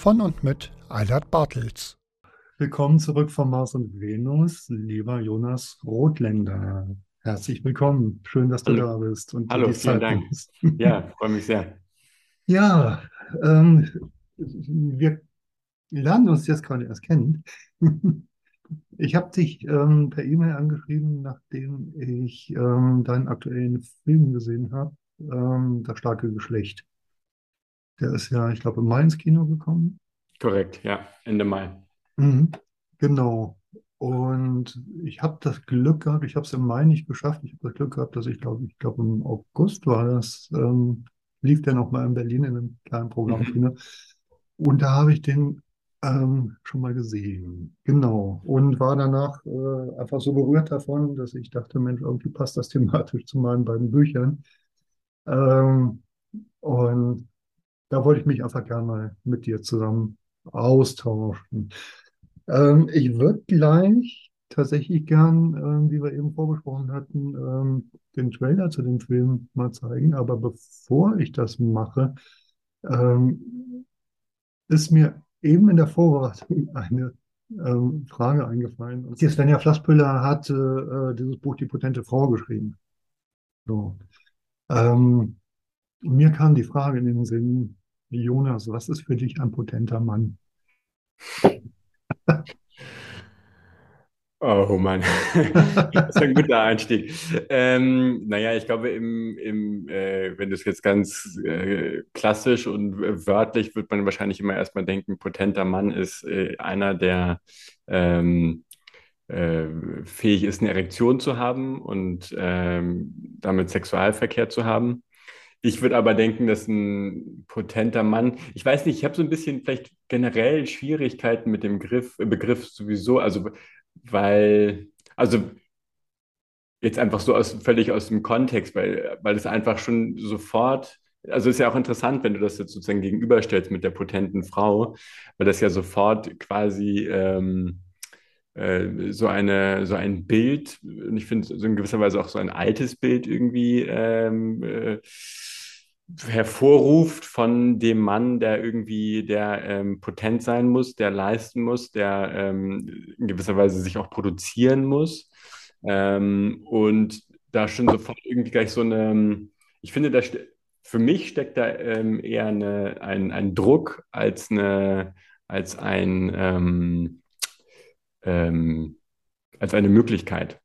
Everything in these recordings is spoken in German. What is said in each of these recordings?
Von und mit Eilert Bartels. Willkommen zurück von Mars und Venus, lieber Jonas Rothländer. Herzlich willkommen. Schön, dass du Hallo. da bist und Hallo, die vielen Zeit Dank. nimmst. Ja, freue mich sehr. Ja, ähm, wir lernen uns jetzt gerade erst kennen. Ich habe dich ähm, per E-Mail angeschrieben, nachdem ich ähm, deinen aktuellen Film gesehen habe, ähm, Das starke Geschlecht. Der ist ja, ich glaube, im Mai ins Kino gekommen. Korrekt, ja, Ende Mai. Mhm, genau. Und ich habe das Glück gehabt, ich habe es im Mai nicht geschafft. Ich habe das Glück gehabt, dass ich glaube, ich glaube im August war das, ähm, lief der noch mal in Berlin in einem kleinen Programmkino. Und da habe ich den ähm, schon mal gesehen. Genau. Und war danach äh, einfach so berührt davon, dass ich dachte, Mensch, irgendwie passt das thematisch zu meinen beiden Büchern. Ähm, und da wollte ich mich einfach gerne mal mit dir zusammen austauschen. Ähm, ich würde gleich tatsächlich gern, ähm, wie wir eben vorbesprochen hatten, ähm, den Trailer zu dem Film mal zeigen. Aber bevor ich das mache, ähm, ist mir eben in der Vorbereitung eine ähm, Frage eingefallen. Und Svenja Flasspüller hat äh, dieses Buch Die potente Frau geschrieben. So. Ähm, mir kam die Frage in den Sinn, Jonas, was ist für dich ein potenter Mann? Oh Mann, das ist ein guter Einstieg. Ähm, naja, ich glaube, im, im, äh, wenn du es jetzt ganz äh, klassisch und wörtlich, wird man wahrscheinlich immer erstmal denken, potenter Mann ist äh, einer, der ähm, äh, fähig ist, eine Erektion zu haben und ähm, damit Sexualverkehr zu haben. Ich würde aber denken, dass ein potenter Mann, ich weiß nicht, ich habe so ein bisschen vielleicht generell Schwierigkeiten mit dem Begriff, Begriff sowieso, also weil, also jetzt einfach so aus, völlig aus dem Kontext, weil, weil es einfach schon sofort, also ist ja auch interessant, wenn du das jetzt sozusagen gegenüberstellst mit der potenten Frau, weil das ja sofort quasi ähm, äh, so eine, so ein Bild, und ich finde so in gewisser Weise auch so ein altes Bild irgendwie ähm, äh, hervorruft von dem Mann, der irgendwie, der ähm, potent sein muss, der leisten muss, der ähm, in gewisser Weise sich auch produzieren muss. Ähm, und da schon sofort irgendwie gleich so eine, ich finde, da für mich steckt da ähm, eher eine, ein, ein Druck als, eine, als, ein, ähm, ähm, als eine Möglichkeit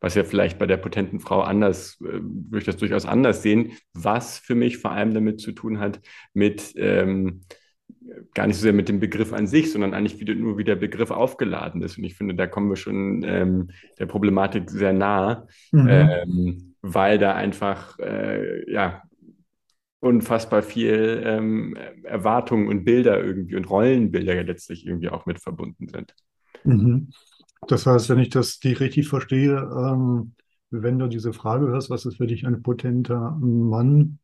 was ja vielleicht bei der potenten Frau anders, äh, würde ich das durchaus anders sehen, was für mich vor allem damit zu tun hat, mit ähm, gar nicht so sehr mit dem Begriff an sich, sondern eigentlich wieder, nur wie der Begriff aufgeladen ist. Und ich finde, da kommen wir schon ähm, der Problematik sehr nah, Mhm. ähm, weil da einfach äh, ja, unfassbar viel ähm, Erwartungen und Bilder irgendwie und Rollenbilder ja letztlich irgendwie auch mit verbunden sind. Mhm. Das heißt, wenn ich das die richtig verstehe, ähm, wenn du diese Frage hörst, was ist für dich ein potenter Mann,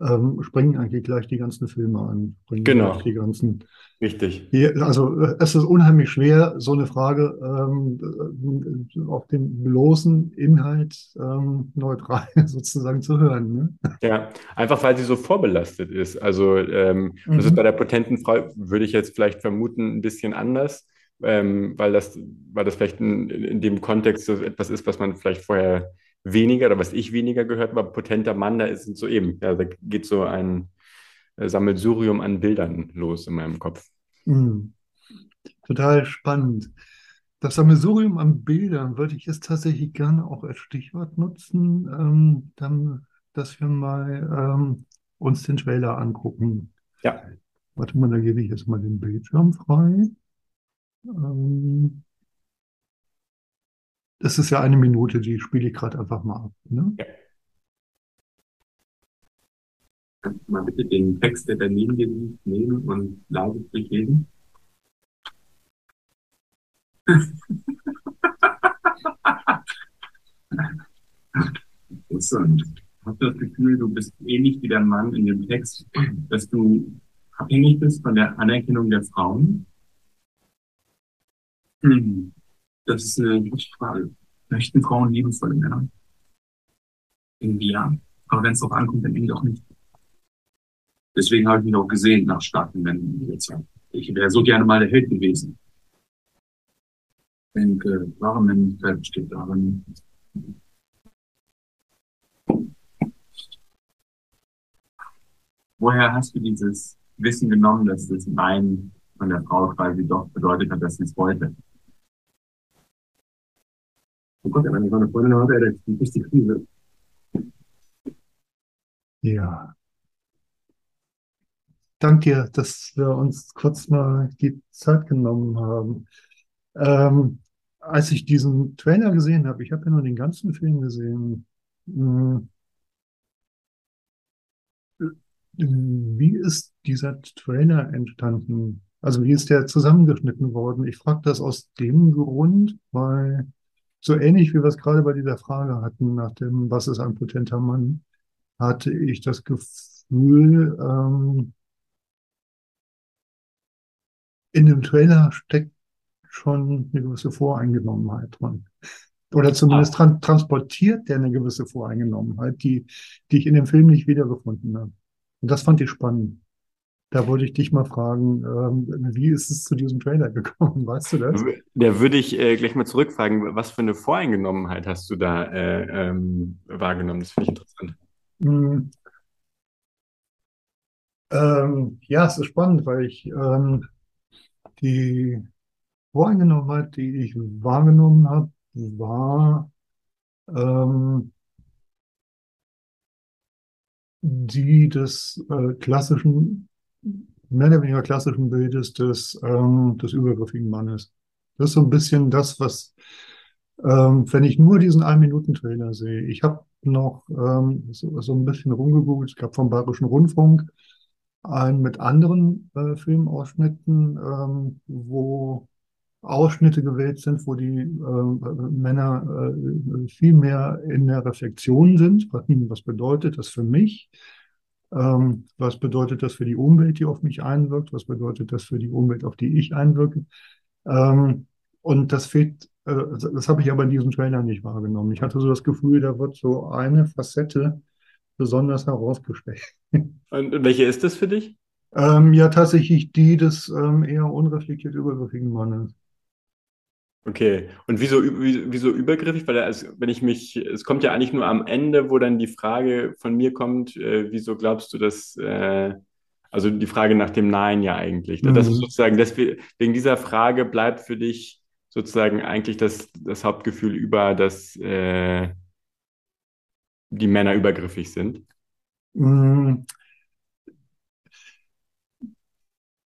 ähm, springen eigentlich gleich die ganzen Filme an, Genau. die ganzen. Richtig. Hier, also äh, es ist unheimlich schwer, so eine Frage ähm, äh, auf den bloßen Inhalt ähm, neutral sozusagen zu hören. Ne? Ja, einfach weil sie so vorbelastet ist. Also ähm, das ist Mhm. bei der potenten Frau, würde ich jetzt vielleicht vermuten, ein bisschen anders, ähm, weil das, weil das vielleicht in, in dem Kontext so etwas ist, was man vielleicht vorher weniger oder was ich weniger gehört habe. Potenter Mann, da ist so eben, ja, da geht so ein äh, Sammelsurium an Bildern los in meinem Kopf. Mhm. total spannend. Das Sammelsurium an Bildern würde ich jetzt tatsächlich gerne auch als Stichwort nutzen, ähm, dann, dass wir mal ähm, uns den Trailer angucken. Ja. Warte mal, da gebe ich jetzt mal den Bildschirm frei. Ähm, das ist ja eine Minute, die spiele ich gerade einfach mal ab. Ne? Ja. Kannst du mal bitte den Text, der daneben liegt, nehmen und leise durchlesen? Interessant. Ich habe das Gefühl, du bist ähnlich wie der Mann in dem Text, dass du abhängig bist von der Anerkennung der Frauen. Hm. Das ist eine gute Frage. Möchten Frauen liebevolle Männer? Irgendwie ja. Aber wenn es drauf ankommt, dann irgendwie auch nicht. Deswegen habe ich mich auch gesehen nach starken Männern in dieser Zeit. Ich wäre so gerne mal der Held gewesen. Ich denke, wahre Männlichkeit besteht darin, Woher hast du dieses Wissen genommen, dass das Nein von der Frau quasi doch bedeutet hat, dass sie es wollte? Oh Gott, wenn ich eine Freundin habe, nicht die Krise. Ja. Dank dir, dass wir uns kurz mal die Zeit genommen haben. Ähm, als ich diesen Trailer gesehen habe, ich habe ja nur den ganzen Film gesehen, mh, wie ist dieser Trailer entstanden? Also wie ist der zusammengeschnitten worden? Ich frage das aus dem Grund, weil so ähnlich wie wir es gerade bei dieser Frage hatten, nach dem, was ist ein potenter Mann, hatte ich das Gefühl, ähm, in dem Trailer steckt schon eine gewisse Voreingenommenheit drin. Oder zumindest tran transportiert der eine gewisse Voreingenommenheit, die, die ich in dem Film nicht wiedergefunden habe. Und das fand ich spannend. Da wollte ich dich mal fragen, ähm, wie ist es zu diesem Trailer gekommen? Weißt du das? Da würde ich äh, gleich mal zurückfragen, was für eine Voreingenommenheit hast du da äh, ähm, wahrgenommen? Das finde ich interessant. Mm. Ähm, ja, es ist spannend, weil ich ähm, die Voreingenommenheit, die ich wahrgenommen habe, war die des äh, klassischen, mehr oder weniger klassischen Bildes des, ähm, des übergriffigen Mannes. Das ist so ein bisschen das, was, ähm, wenn ich nur diesen Ein-Minuten-Trailer sehe, ich habe noch ähm, so, so ein bisschen rumgegoogelt, es gab vom Bayerischen Rundfunk einen mit anderen äh, Filmausschnitten, ähm, wo Ausschnitte gewählt sind, wo die äh, Männer äh, viel mehr in der Reflexion sind. Was bedeutet das für mich? Ähm, was bedeutet das für die Umwelt, die auf mich einwirkt? Was bedeutet das für die Umwelt, auf die ich einwirke? Ähm, und das fehlt, äh, das habe ich aber in diesem Trailer nicht wahrgenommen. Ich hatte so das Gefühl, da wird so eine Facette besonders herausgestellt. Und welche ist das für dich? Ähm, ja, tatsächlich die des ähm, eher unreflektiert übergriffigen Mannes. Okay, und wieso, wieso übergriffig? Weil also, wenn ich mich, es kommt ja eigentlich nur am Ende, wo dann die Frage von mir kommt, äh, wieso glaubst du, dass, äh, also die Frage nach dem Nein ja eigentlich. Mhm. Das ist sozusagen, deswegen, wegen dieser Frage bleibt für dich sozusagen eigentlich das, das Hauptgefühl über, dass äh, die Männer übergriffig sind. Mhm.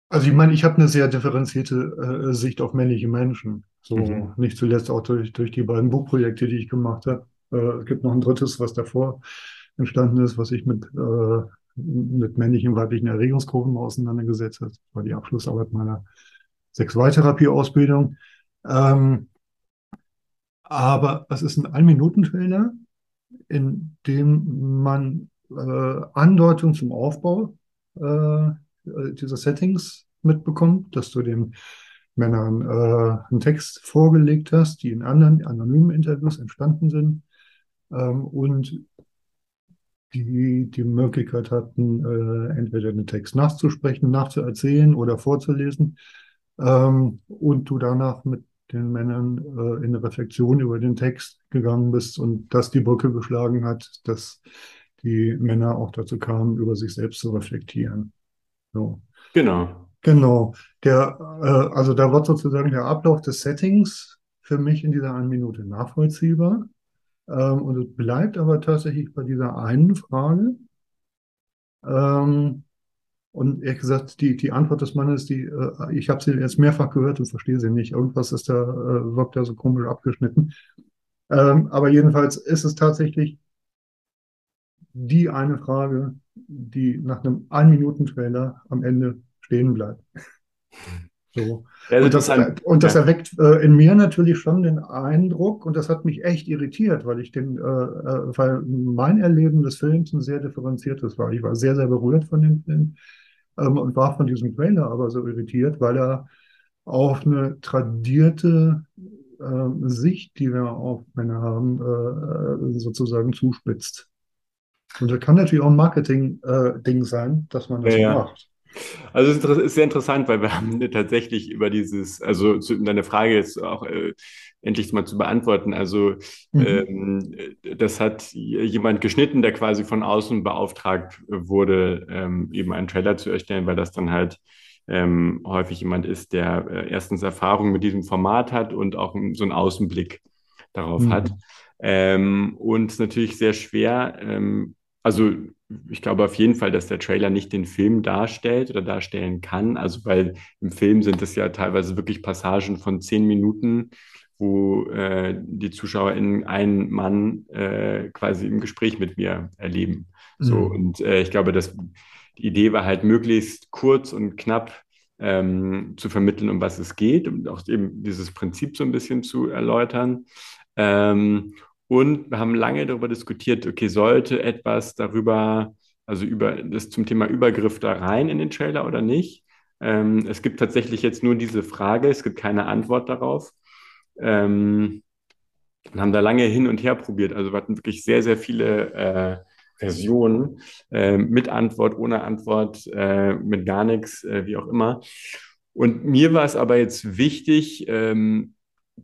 Also ich meine, ich habe eine sehr differenzierte äh, Sicht auf männliche Menschen. So mhm. nicht zuletzt auch durch, durch die beiden Buchprojekte, die ich gemacht habe. Äh, es gibt noch ein drittes, was davor entstanden ist, was ich mit, äh, mit männlichen, weiblichen Erregungskurven auseinandergesetzt habe. Das war die Abschlussarbeit meiner Sexualtherapie-Ausbildung. Ähm, aber es ist ein Ein-Minuten-Trailer, in dem man äh, Andeutung zum Aufbau äh, dieser Settings mitbekommt, dass du den Männern äh, einen Text vorgelegt hast, die in anderen anonymen Interviews entstanden sind ähm, und die die Möglichkeit hatten, äh, entweder den Text nachzusprechen, nachzuerzählen oder vorzulesen ähm, und du danach mit den Männern äh, in eine Reflexion über den Text gegangen bist und das die Brücke geschlagen hat, dass die Männer auch dazu kamen, über sich selbst zu reflektieren. So. Genau. Genau. Der, äh, also da wird sozusagen der Ablauf des Settings für mich in dieser einen Minute nachvollziehbar. Ähm, und es bleibt aber tatsächlich bei dieser einen Frage. Ähm, und ehrlich gesagt, die, die Antwort des Mannes, die, äh, ich habe sie jetzt mehrfach gehört und verstehe sie nicht. Irgendwas ist da, äh, wirkt da so komisch abgeschnitten. Ähm, aber jedenfalls ist es tatsächlich die eine Frage, die nach einem Ein-Minuten-Trailer am Ende stehen bleibt. So. Ja, Und das, und das erweckt äh, in mir natürlich schon den Eindruck, und das hat mich echt irritiert, weil ich den, äh, äh, weil mein Erleben des Films ein sehr differenziertes war. Ich war sehr, sehr berührt von dem Film ähm, und war von diesem Trailer aber so irritiert, weil er auf eine tradierte äh, Sicht, die wir auf Männer haben, äh, äh, sozusagen zuspitzt. Und das kann natürlich auch ein Marketing-Ding sein, dass man das ja. macht. Also es ist sehr interessant, weil wir haben tatsächlich über dieses, also zu, deine Frage jetzt auch äh, endlich mal zu beantworten. Also Mhm. ähm, das hat jemand geschnitten, der quasi von außen beauftragt wurde, ähm, eben einen Trailer zu erstellen, weil das dann halt ähm, häufig jemand ist, der äh, erstens Erfahrung mit diesem Format hat und auch so einen Außenblick darauf Mhm. hat. Ähm, und natürlich sehr schwer, ähm, also ich glaube auf jeden Fall, dass der Trailer nicht den Film darstellt oder darstellen kann. Also weil im Film sind es ja teilweise wirklich Passagen von zehn Minuten, wo äh, die ZuschauerInnen einen Mann äh, quasi im Gespräch mit mir erleben. So, Mhm. und äh, ich glaube, dass die Idee war halt möglichst kurz und knapp ähm, zu vermitteln, um was es geht, um auch eben dieses Prinzip so ein bisschen zu erläutern. Ähm, und wir haben lange darüber diskutiert, okay, sollte etwas darüber, also über das zum Thema Übergriff da rein in den Trailer oder nicht? Ähm, es gibt tatsächlich jetzt nur diese Frage, es gibt keine Antwort darauf. Ähm, und haben da lange hin und her probiert. Also wir hatten wirklich sehr, sehr viele äh, Versionen äh, mit Antwort, ohne Antwort, äh, mit gar nichts, äh, wie auch immer. Und mir war es aber jetzt wichtig, ähm,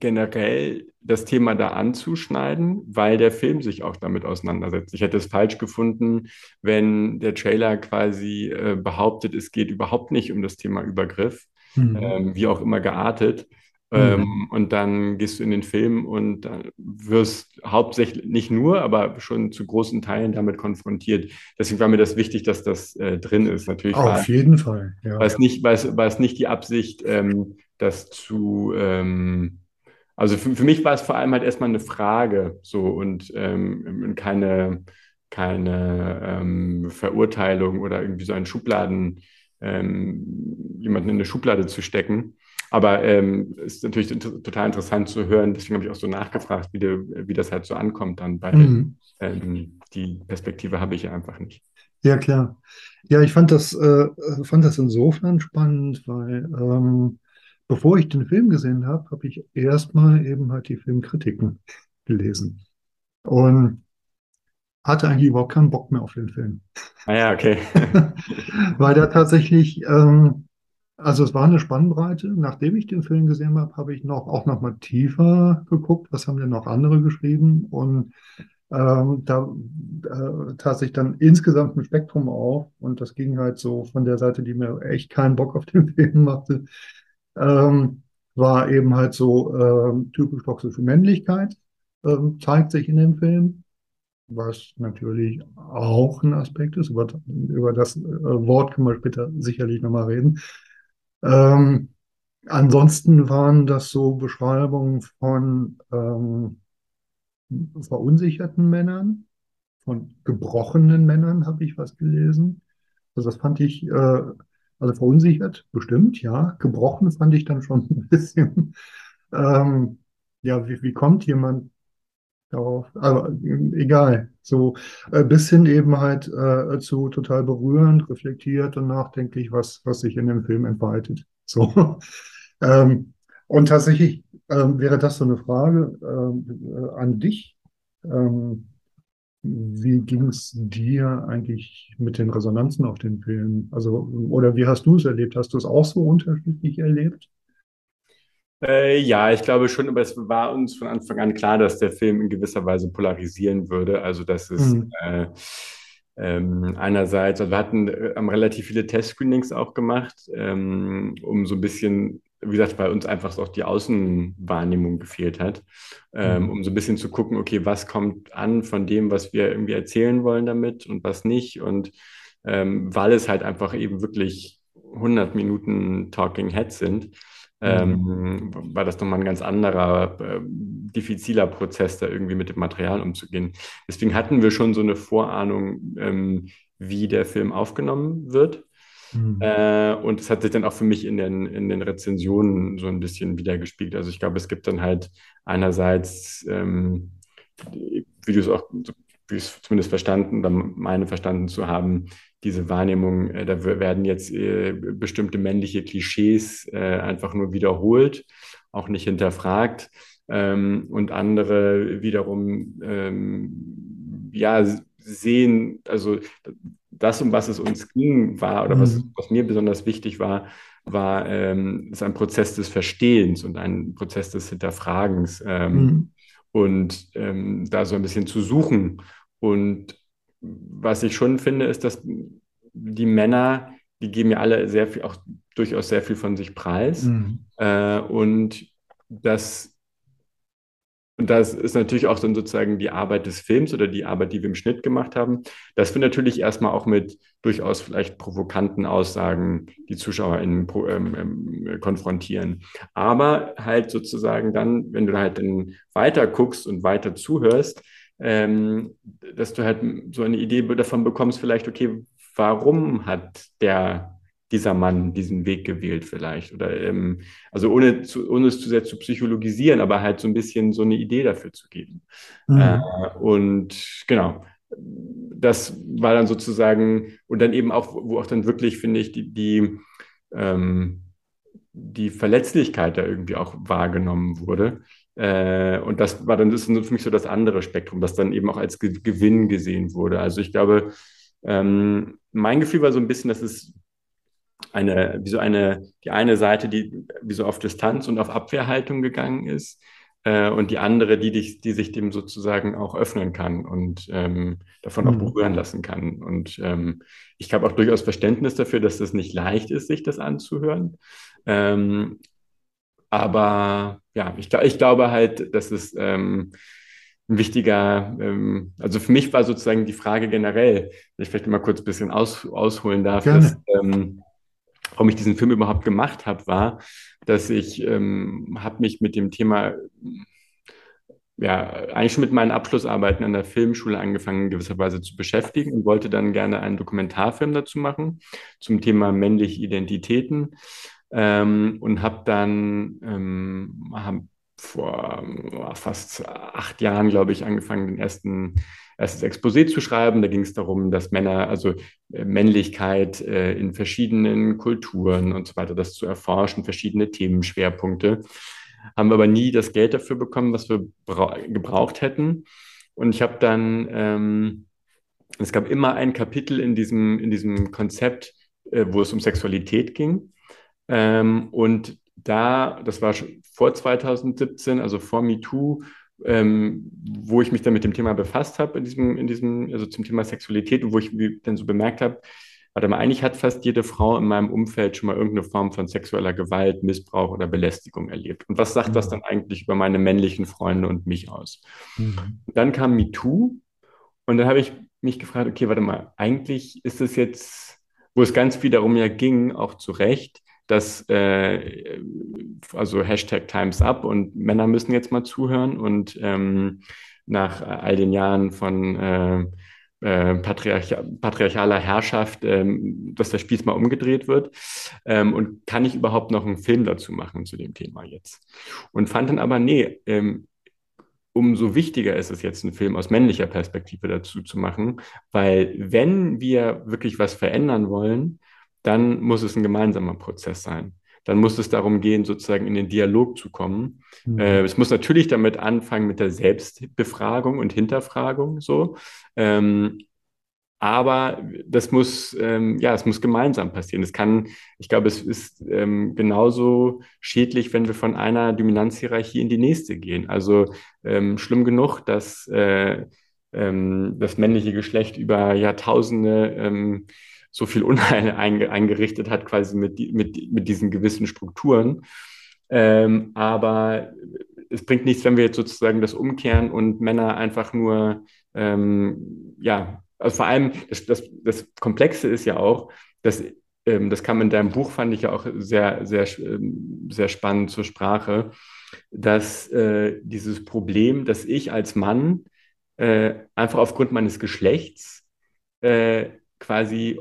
generell das Thema da anzuschneiden, weil der Film sich auch damit auseinandersetzt. Ich hätte es falsch gefunden, wenn der Trailer quasi äh, behauptet, es geht überhaupt nicht um das Thema Übergriff, Mhm. ähm, wie auch immer geartet. Ähm, und dann gehst du in den Film und wirst hauptsächlich, nicht nur, aber schon zu großen Teilen damit konfrontiert. Deswegen war mir das wichtig, dass das äh, drin ist. Natürlich war, Auf jeden Fall, ja. war es nicht, war es, war es nicht die Absicht, ähm, das zu, ähm, also für, für mich war es vor allem halt erstmal eine Frage, so und ähm, keine, keine ähm, Verurteilung oder irgendwie so ein Schubladen, ähm, jemanden in eine Schublade zu stecken. Aber ähm, es ist natürlich total interessant zu hören, deswegen habe ich auch so nachgefragt, wie, de, wie das halt so ankommt dann, weil Mhm. ähm, die Perspektive habe ich ja einfach nicht. Ja, klar. Ja, ich fand das, äh, fand das insofern spannend, weil ähm, bevor ich den Film gesehen habe, habe ich erstmal eben halt die Filmkritiken gelesen und hatte eigentlich überhaupt keinen Bock mehr auf den Film. Ah ja, okay. Weil der tatsächlich, ähm, also es war eine Spannbreite. Nachdem ich den Film gesehen habe, habe ich noch auch noch mal tiefer geguckt, was haben denn noch andere geschrieben und ähm, da äh, tat sich dann insgesamt ein Spektrum auf und das ging halt so von der Seite, die mir echt keinen Bock auf den Film machte, ähm, war eben halt so ähm, typisch toxische Männlichkeit ähm, zeigt sich in dem Film, was natürlich auch ein Aspekt ist. Über, über das äh, Wort können wir später sicherlich nochmal reden. Ähm, ansonsten waren das so Beschreibungen von ähm, verunsicherten Männern, von gebrochenen Männern habe ich was gelesen. Also das fand ich, äh, also verunsichert, bestimmt, ja. Gebrochen fand ich dann schon ein bisschen. Ähm, ja, wie, wie kommt jemand darauf? Aber äh, egal. So äh, bis hin eben halt äh, zu total berührend, reflektiert und nachdenklich, was, was sich in dem Film entfaltet. So. ähm, und tatsächlich ähm, wäre das so eine Frage ähm, äh, an dich. Ähm, wie ging es dir eigentlich mit den Resonanzen auf den Film? Also, oder wie hast du es erlebt? Hast du es auch so unterschiedlich erlebt? Äh, ja, ich glaube schon, aber es war uns von Anfang an klar, dass der Film in gewisser Weise polarisieren würde. Also, dass es Mhm. äh, Ähm, einerseits, also wir hatten äh, haben relativ viele Test-Screenings auch gemacht, ähm, um so ein bisschen, wie gesagt, weil uns einfach auch die Außenwahrnehmung gefehlt hat, ähm, Mhm. um so ein bisschen zu gucken, okay, was kommt an von dem, was wir irgendwie erzählen wollen damit und was nicht. Und ähm, weil es halt einfach eben wirklich 100 Minuten Talking Heads sind, ähm, war das nochmal ein ganz anderer, äh, diffiziler Prozess, da irgendwie mit dem Material umzugehen. Deswegen hatten wir schon so eine Vorahnung, ähm, wie der Film aufgenommen wird. Mhm. Äh, und es hat sich dann auch für mich in den, in den Rezensionen so ein bisschen wiedergespiegelt. Also ich glaube, es gibt dann halt einerseits, ähm, wie du es auch, wie es zumindest verstanden oder meine verstanden zu haben, diese Wahrnehmung, äh, da werden jetzt äh, bestimmte männliche Klischees äh, einfach nur wiederholt, auch nicht hinterfragt. Ähm, und andere wiederum ähm, ja, sehen, also das, um was es uns ging, war, oder was, Mhm. was mir besonders wichtig war, war, ähm, ist ein Prozess des Verstehens und ein Prozess des Hinterfragens ähm, Mhm. und ähm, da so ein bisschen zu suchen. Und was ich schon finde, ist, dass die Männer, die geben ja alle sehr viel, auch durchaus sehr viel von sich preis. Mhm. Äh, und das, und das ist natürlich auch dann sozusagen die Arbeit des Films oder die Arbeit, die wir im Schnitt gemacht haben, dass wir natürlich erstmal auch mit durchaus vielleicht provokanten Aussagen die ZuschauerInnen ähm, ähm, konfrontieren. Aber halt sozusagen dann, wenn du halt dann weiter guckst und weiter zuhörst, ähm, dass du halt so eine Idee davon bekommst, vielleicht, okay, warum hat der dieser Mann diesen Weg gewählt vielleicht? Oder ähm, also ohne, zu, ohne es zu sehr zu psychologisieren, aber halt so ein bisschen so eine Idee dafür zu geben. Mhm. Äh, und genau, das war dann sozusagen, und dann eben auch, wo auch dann wirklich, finde ich, die, die, ähm, die Verletzlichkeit da irgendwie auch wahrgenommen wurde. Äh, und das war dann das ist für mich so das andere Spektrum, das dann eben auch als Ge Gewinn gesehen wurde. Also ich glaube, ähm, mein Gefühl war so ein bisschen, dass es eine, wie so eine, die eine Seite, die wie so auf Distanz und auf Abwehrhaltung gegangen ist, äh, und die andere, die, dich, die sich dem sozusagen auch öffnen kann und ähm, davon auch Mhm. berühren lassen kann. Und ähm, ich habe auch durchaus Verständnis dafür, dass es nicht leicht ist, sich das anzuhören. Ähm, aber ja, ich, ich glaube halt, dass es ähm, ein wichtiger, ähm, also für mich war sozusagen die Frage generell, wenn ich vielleicht mal kurz ein bisschen aus, ausholen darf, Gerne. dass, ähm, warum ich diesen Film überhaupt gemacht habe, war, dass ich ähm, habe mich mit dem Thema ja, eigentlich schon mit meinen Abschlussarbeiten an der Filmschule angefangen, in gewisser Weise zu beschäftigen und wollte dann gerne einen Dokumentarfilm dazu machen zum Thema männliche Identitäten. Ähm, und habe dann ähm, hab vor äh, fast acht Jahren, glaube ich, angefangen, den ersten erstes Exposé zu schreiben. Da ging es darum, dass Männer, also äh, Männlichkeit äh, in verschiedenen Kulturen und so weiter, das zu erforschen, verschiedene Themenschwerpunkte haben wir aber nie das Geld dafür bekommen, was wir bra- gebraucht hätten. Und ich habe dann, ähm, es gab immer ein Kapitel in diesem, in diesem Konzept, äh, wo es um Sexualität ging. Ähm, und da, das war schon vor 2017, also vor MeToo, ähm, wo ich mich dann mit dem Thema befasst habe, in diesem, in diesem, also zum Thema Sexualität und wo ich dann so bemerkt habe, warte mal, eigentlich hat fast jede Frau in meinem Umfeld schon mal irgendeine Form von sexueller Gewalt, Missbrauch oder Belästigung erlebt. Und was sagt das dann eigentlich über meine männlichen Freunde und mich aus? Mhm. Dann kam MeToo und dann habe ich mich gefragt, okay, warte mal, eigentlich ist es jetzt, wo es ganz viel darum ja ging, auch zu Recht, dass, äh, also Hashtag Times Up und Männer müssen jetzt mal zuhören und ähm, nach all den Jahren von äh, äh, patriarch patriarchaler Herrschaft, ähm, dass der Spieß mal umgedreht wird. Ähm, und kann ich überhaupt noch einen Film dazu machen zu dem Thema jetzt? Und fand dann aber, nee, ähm, umso wichtiger ist es jetzt, einen Film aus männlicher Perspektive dazu zu machen, weil wenn wir wirklich was verändern wollen, dann muss es ein gemeinsamer Prozess sein. Dann muss es darum gehen, sozusagen in den Dialog zu kommen. Mhm. Äh, es muss natürlich damit anfangen mit der Selbstbefragung und Hinterfragung so. Ähm, aber das muss, ähm, ja, es muss gemeinsam passieren. Es kann, ich glaube, es ist ähm, genauso schädlich, wenn wir von einer Dominanzhierarchie in die nächste gehen. Also ähm, schlimm genug, dass äh, ähm, das männliche Geschlecht über Jahrtausende ähm, so viel Unheil einge eingerichtet hat, quasi mit, mit, mit diesen gewissen Strukturen. Ähm, aber es bringt nichts, wenn wir jetzt sozusagen das umkehren und Männer einfach nur, ähm, ja, also vor allem das, das, das Komplexe ist ja auch, dass ähm, das kam in deinem Buch, fand ich ja auch sehr, sehr, ähm, sehr spannend zur Sprache, dass äh, dieses Problem, dass ich als Mann äh, einfach aufgrund meines Geschlechts äh, quasi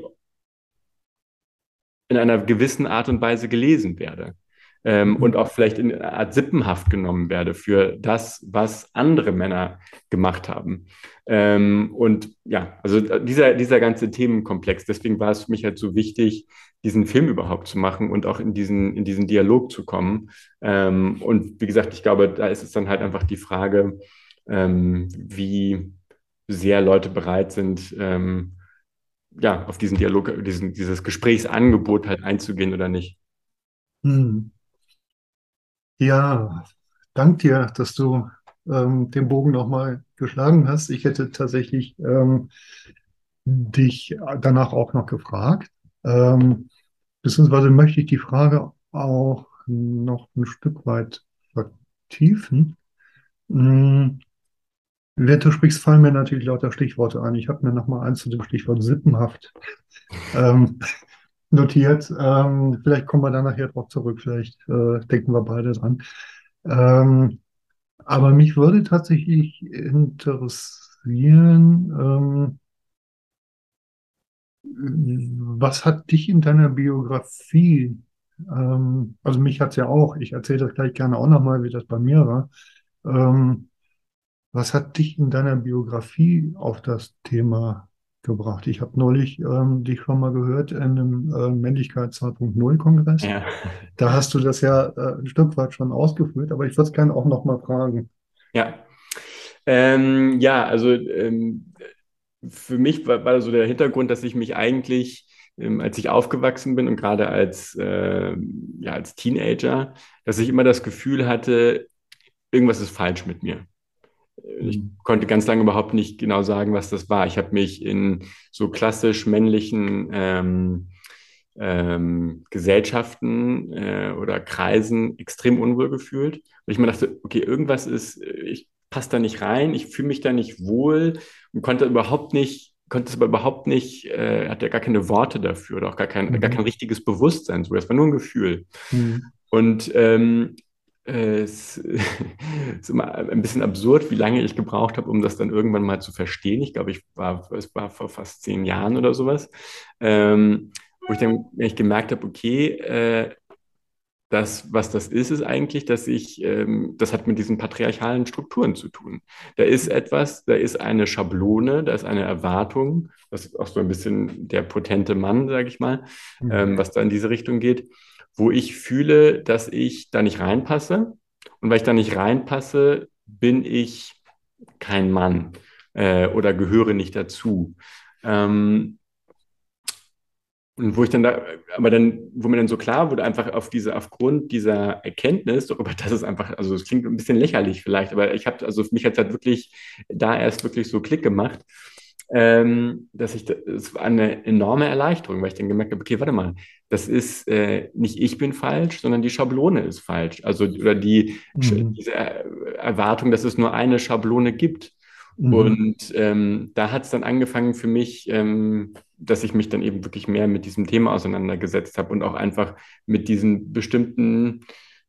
in einer gewissen Art und Weise gelesen werde ähm, mhm. und auch vielleicht in einer Art Sippenhaft genommen werde für das, was andere Männer gemacht haben. Ähm, und ja, also dieser, dieser ganze Themenkomplex, deswegen war es für mich halt so wichtig, diesen Film überhaupt zu machen und auch in diesen, in diesen Dialog zu kommen. Ähm, und wie gesagt, ich glaube, da ist es dann halt einfach die Frage, ähm, wie sehr Leute bereit sind, ähm, ja, auf diesen Dialog, diesen, dieses Gesprächsangebot halt einzugehen oder nicht. Hm. Ja, dank dir, dass du ähm, den Bogen nochmal geschlagen hast. Ich hätte tatsächlich ähm, dich danach auch noch gefragt. Ähm, beziehungsweise möchte ich die Frage auch noch ein Stück weit vertiefen. Hm, während du sprichst, fallen mir natürlich lauter Stichworte ein. Ich habe mir noch mal eins zu dem Stichwort sippenhaft ähm, notiert. Ähm, vielleicht kommen wir da nachher drauf zurück. Vielleicht äh, denken wir beide dran. Ähm, aber mich würde tatsächlich interessieren, ähm, was hat dich in deiner Biografie, ähm, also mich hat es ja auch, ich erzähle das gleich gerne auch nochmal, wie das bei mir war. Was hat dich in deiner Biografie auf das Thema gebracht. Ich habe neulich ähm, dich schon mal gehört in einem äh, Männlichkeit 2.0 Kongress. Ja. Da hast du das ja äh, ein Stück weit schon ausgeführt, aber ich würde es gerne auch noch mal fragen. Ja, ähm, ja, also ähm, für mich war, war, so der Hintergrund, dass ich mich eigentlich, ähm, als ich aufgewachsen bin und gerade als, äh, ja, als Teenager, dass ich immer das Gefühl hatte, irgendwas ist falsch mit mir. Ich mhm. konnte ganz lange überhaupt nicht genau sagen, was das war. Ich habe mich in so klassisch männlichen ähm, ähm, Gesellschaften äh, oder Kreisen extrem unwohl gefühlt. Und ich mir dachte, okay, irgendwas ist, ich passe da nicht rein, ich fühle mich da nicht wohl und konnte überhaupt nicht, konnte es aber überhaupt nicht, äh, hatte ja gar keine Worte dafür oder auch gar kein, mhm. gar kein richtiges Bewusstsein. So, das war nur ein Gefühl. Mhm. Und ähm, es ist immer ein bisschen absurd, wie lange ich gebraucht habe, um das dann irgendwann mal zu verstehen. Ich glaube, ich war, es war vor fast zehn Jahren oder sowas, ähm, wo ich dann ich gemerkt habe, okay, äh, das, was das ist, ist eigentlich, dass ich, ähm, das hat mit diesen patriarchalen Strukturen zu tun. Da ist etwas, da ist eine Schablone, da ist eine Erwartung, das ist auch so ein bisschen der potente Mann, sage ich mal, mhm. ähm, was da in diese Richtung geht wo ich fühle, dass ich da nicht reinpasse. Und weil ich da nicht reinpasse, bin ich kein Mann äh, oder gehöre nicht dazu. Ähm, und wo ich dann da, aber dann, wo mir dann so klar wurde, einfach auf diese, aufgrund dieser Erkenntnis, darüber, dass es einfach, also es klingt ein bisschen lächerlich vielleicht, aber ich habe, also für mich hat es halt wirklich da erst wirklich so Klick gemacht, ähm, dass ich, es war eine enorme Erleichterung, weil ich dann gemerkt habe, okay, warte mal, das ist äh, nicht ich bin falsch, sondern die Schablone ist falsch. Also, oder die, mhm. diese Erwartung, dass es nur eine Schablone gibt. Mhm. Und ähm, da hat es dann angefangen für mich, ähm, dass ich mich dann eben wirklich mehr mit diesem Thema auseinandergesetzt habe und auch einfach mit diesen bestimmten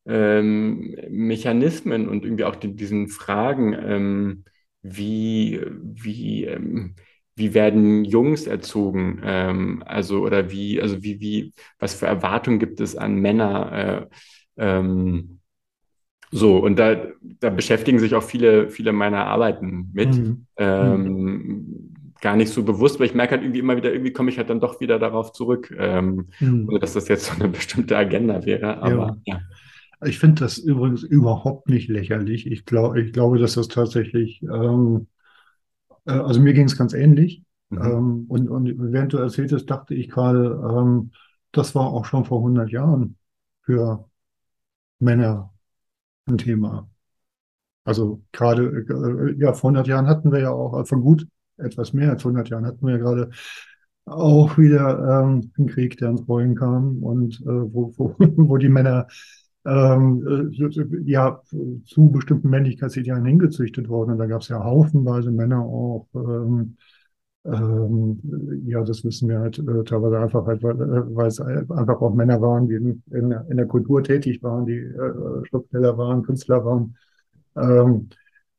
ähm, Mechanismen und irgendwie auch die, diesen Fragen, ähm, wie, wie, ähm, wie werden Jungs erzogen? Ähm, also, oder wie, also wie, wie, was für Erwartungen gibt es an Männer? Äh, ähm, so, und da, da beschäftigen sich auch viele, viele meiner Arbeiten mit. Mhm. Ähm, gar nicht so bewusst, weil ich merke halt irgendwie immer wieder, irgendwie komme ich halt dann doch wieder darauf zurück, ähm, mhm. ohne dass das jetzt so eine bestimmte Agenda wäre. Aber ja. ja. Ich finde das übrigens überhaupt nicht lächerlich. Ich, glaub, ich glaube, dass das tatsächlich, ähm, äh, also mir ging es ganz ähnlich. Mhm. Ähm, und, und während du erzähltest, dachte ich gerade, ähm, das war auch schon vor 100 Jahren für Männer ein Thema. Also gerade, äh, ja, vor 100 Jahren hatten wir ja auch, also gut etwas mehr als 100 Jahren hatten wir ja gerade auch wieder ähm, einen Krieg, der ins Rollen kam und äh, wo, wo, wo die Männer ähm, äh, ja zu bestimmten Männlichkeitsidealen hingezüchtet wurden. Und da gab es ja haufenweise Männer auch, ähm, ähm, ja, das wissen wir halt äh, teilweise einfach halt, weil, äh, es einfach auch Männer waren, die in, in, in der Kultur tätig waren, die äh, Schriftsteller waren, Künstler waren. Ähm,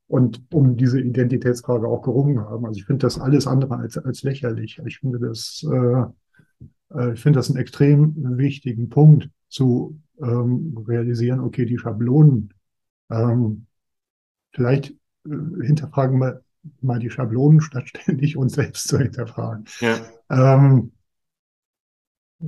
und um diese Identitätsfrage auch gerungen haben. Also ich finde das alles andere als, als lächerlich. Ich finde das, äh, äh, ich finde das einen extrem wichtigen Punkt zu ähm, realisieren, okay, die Schablonen, ähm, vielleicht äh, hinterfragen wir mal die Schablonen, statt ständig uns selbst zu hinterfragen. Ja. Ähm,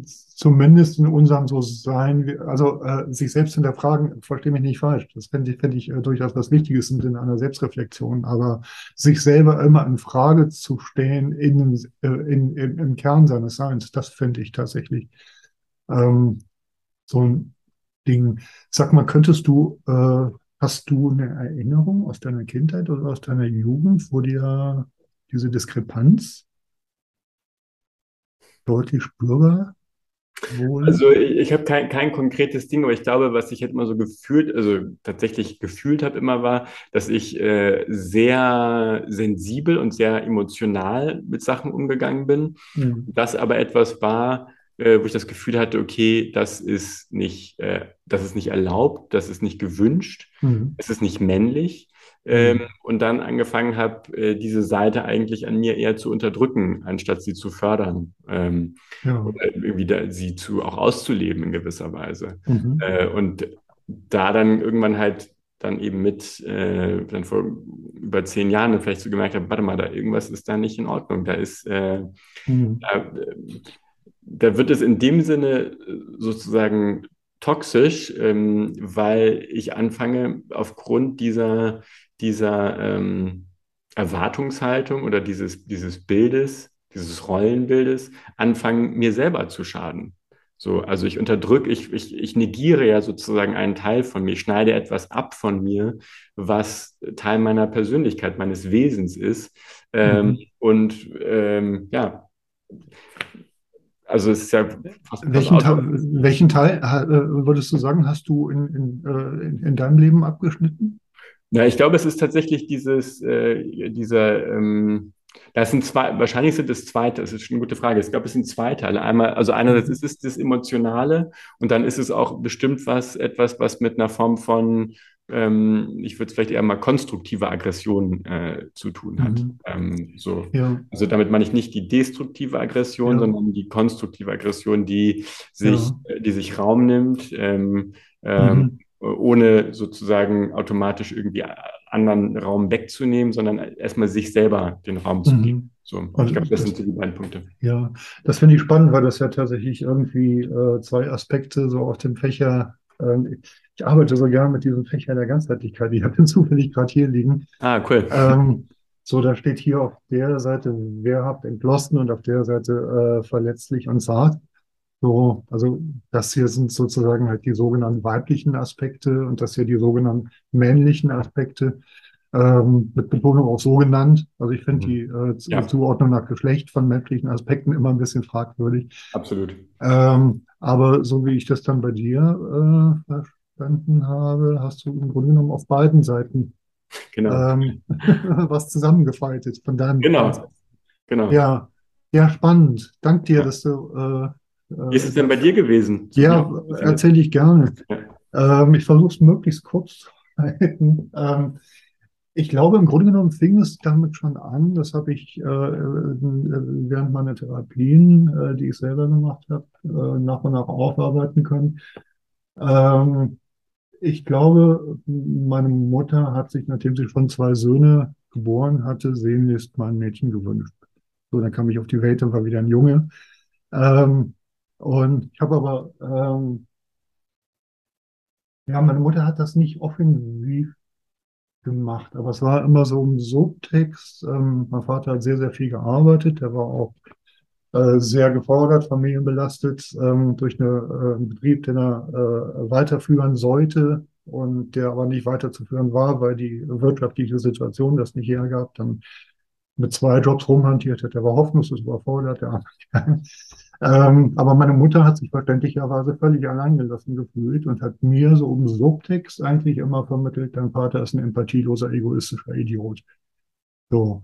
zumindest in unserem So-Sein, also äh, sich selbst hinterfragen, verstehe mich nicht falsch. Das fände ich, fänd ich äh, durchaus was Wichtiges im Sinne einer Selbstreflexion. Aber sich selber immer in Frage zu stehen in, äh, in, in, im Kern seines Seins, das fände ich tatsächlich ähm, so ein Ding. Sag mal, könntest du, äh, hast du eine Erinnerung aus deiner Kindheit oder aus deiner Jugend, wo dir diese Diskrepanz deutlich spürbar Wohl. Also ich, ich habe kein, kein konkretes Ding, aber ich glaube, was ich halt immer so gefühlt, also tatsächlich gefühlt habe immer war, dass ich äh, sehr sensibel und sehr emotional mit Sachen umgegangen bin. Mhm. Das aber etwas war, äh, wo ich das Gefühl hatte, okay, das ist nicht, äh, das ist nicht erlaubt, das ist nicht gewünscht, mhm. es ist nicht männlich. Ähm, mhm. und dann angefangen habe, äh, diese Seite eigentlich an mir eher zu unterdrücken, anstatt sie zu fördern. Ähm, ja. Oder irgendwie da, sie zu auch auszuleben in gewisser Weise. Mhm. Äh, und da dann irgendwann halt dann eben mit, äh, dann vor über zehn Jahren dann vielleicht so gemerkt habe, warte mal, da irgendwas ist da nicht in Ordnung. Da ist, äh, mhm. da, da wird es in dem Sinne sozusagen toxisch, ähm, weil ich anfange, aufgrund dieser dieser ähm, Erwartungshaltung oder dieses, dieses Bildes, dieses Rollenbildes anfangen, mir selber zu schaden. So, also ich unterdrücke, ich, ich, ich negiere ja sozusagen einen Teil von mir, ich schneide etwas ab von mir, was Teil meiner Persönlichkeit, meines Wesens ist. Ähm, mhm. Und ähm, ja, also es ist ja fast welchen, Teil, welchen Teil äh, würdest du sagen, hast du in, in, äh, in, in deinem Leben abgeschnitten? Ja, ich glaube, es ist tatsächlich dieses, äh, dieser, ähm, das sind zwei, wahrscheinlich sind es zwei, das ist schon eine gute Frage. Ich glaube, es sind zwei Teile. Einmal, also einerseits ist es das Emotionale und dann ist es auch bestimmt was, etwas, was mit einer Form von, ähm, ich würde es vielleicht eher mal konstruktive Aggression äh, zu tun hat. Mhm. Ähm, so. Ja. Also damit meine ich nicht die destruktive Aggression, ja. sondern die konstruktive Aggression, die sich, ja. die sich Raum nimmt. Ähm, ähm mhm ohne sozusagen automatisch irgendwie anderen Raum wegzunehmen, sondern erstmal sich selber den Raum zu geben. Mhm. So, also ich glaube, das, das, sind so die beiden Punkte. Ja, das finde ich spannend, weil das ja tatsächlich irgendwie äh, zwei Aspekte so auf dem Fächer. Äh, ich arbeite so gern mit diesem Fächer der Ganzheitlichkeit. Ich habe den zufällig gerade hier liegen. Ah, cool. Ähm, so, da steht hier auf der Seite wehrhaft entschlossen und auf der Seite äh, verletzlich und zart. So, also das hier sind sozusagen halt die sogenannten weiblichen Aspekte und das hier die sogenannten männlichen Aspekte, ähm, mit Betonung auf sogenannt. Also ich finde mhm. die äh, ja. Zuordnung nach Geschlecht von menschlichen Aspekten immer ein bisschen fragwürdig. Absolut. Ähm, aber so wie ich das dann bei dir äh, verstanden habe, hast du im Grunde genommen auf beiden Seiten genau. ähm, was zusammengefaltet von deinem Genau. genau. Ja, ja, spannend. Dank dir, ja. dass du äh, wie ist es denn bei dir gewesen? Ja, erzähle ich gerne. Ja. Ähm, ich versuche es möglichst kurz zu halten. Ähm, ich glaube, im Grunde genommen fing es damit schon an. Das habe ich äh, während meiner Therapien, äh, die ich selber gemacht habe, äh, nach und nach aufarbeiten können. Ähm, ich glaube, meine Mutter hat sich, nachdem sie schon zwei Söhne geboren hatte, sehnlichst mal ein Mädchen gewünscht. So, dann kam ich auf die Welt und war wieder ein Junge. Ähm, und ich habe aber, ähm, ja, meine Mutter hat das nicht offensiv gemacht, aber es war immer so ein Subtext. Ähm, mein Vater hat sehr, sehr viel gearbeitet. Der war auch sehr gefordert, familienbelastet ähm, durch äh, einen Betrieb, den er äh, weiterführen sollte und der aber nicht weiterzuführen war, weil die wirtschaftliche Situation das nicht hergab, dann mit zwei Jobs rumhantiert Der war hoffnungslos überfordert, der ähm, aber meine Mutter hat sich verständlicherweise völlig alleingelassen gefühlt und hat mir so um Subtext eigentlich immer vermittelt, dein Vater ist ein empathieloser, egoistischer Idiot. So.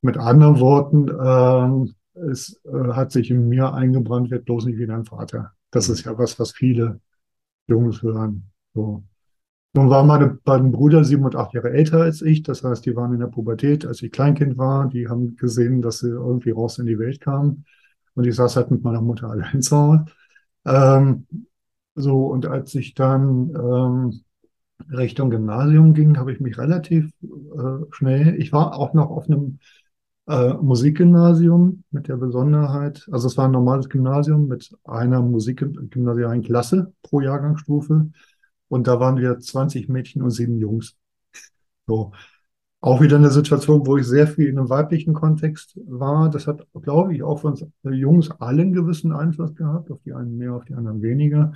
Mit anderen Worten, ähm, es äh, hat sich in mir eingebrannt, wird bloß nicht wie dein Vater. Das ist ja was, was viele Jungs hören. So. Nun waren meine beiden Brüder sieben und acht Jahre älter als ich. Das heißt, die waren in der Pubertät, als ich Kleinkind war. Die haben gesehen, dass sie irgendwie raus in die Welt kamen. Und ich saß halt mit meiner Mutter allein zu Hause. Ähm, so, und als ich dann ähm, Richtung Gymnasium ging, habe ich mich relativ äh, schnell, ich war auch noch auf einem äh, Musikgymnasium mit der Besonderheit, also es war ein normales Gymnasium mit einer musikgymnasialen Klasse pro Jahrgangsstufe und da waren wir 20 Mädchen und sieben Jungs. So. Auch wieder eine Situation, wo ich sehr viel in einem weiblichen Kontext war. Das hat, glaube ich, auch von uns Jungs allen gewissen Einfluss gehabt, auf die einen mehr, auf die anderen weniger.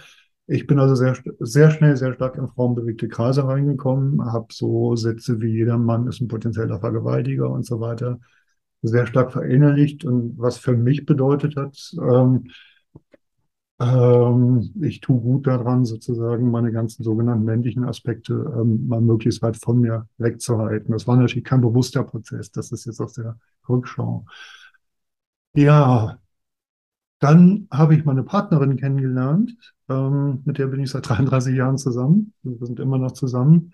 Ich bin also sehr, sehr schnell, sehr stark in frauenbewegte Kreise reingekommen, habe so Sätze wie jeder Mann ist ein potenzieller Vergewaltiger und so weiter sehr stark verinnerlicht und was für mich bedeutet hat, ähm, ähm, ich tue gut daran, sozusagen meine ganzen sogenannten männlichen Aspekte ähm, mal möglichst weit von mir wegzuhalten. Das war natürlich kein bewusster Prozess, das ist jetzt aus der Rückschau. Ja, dann habe ich meine Partnerin kennengelernt, ähm, mit der bin ich seit 33 Jahren zusammen. Wir sind immer noch zusammen.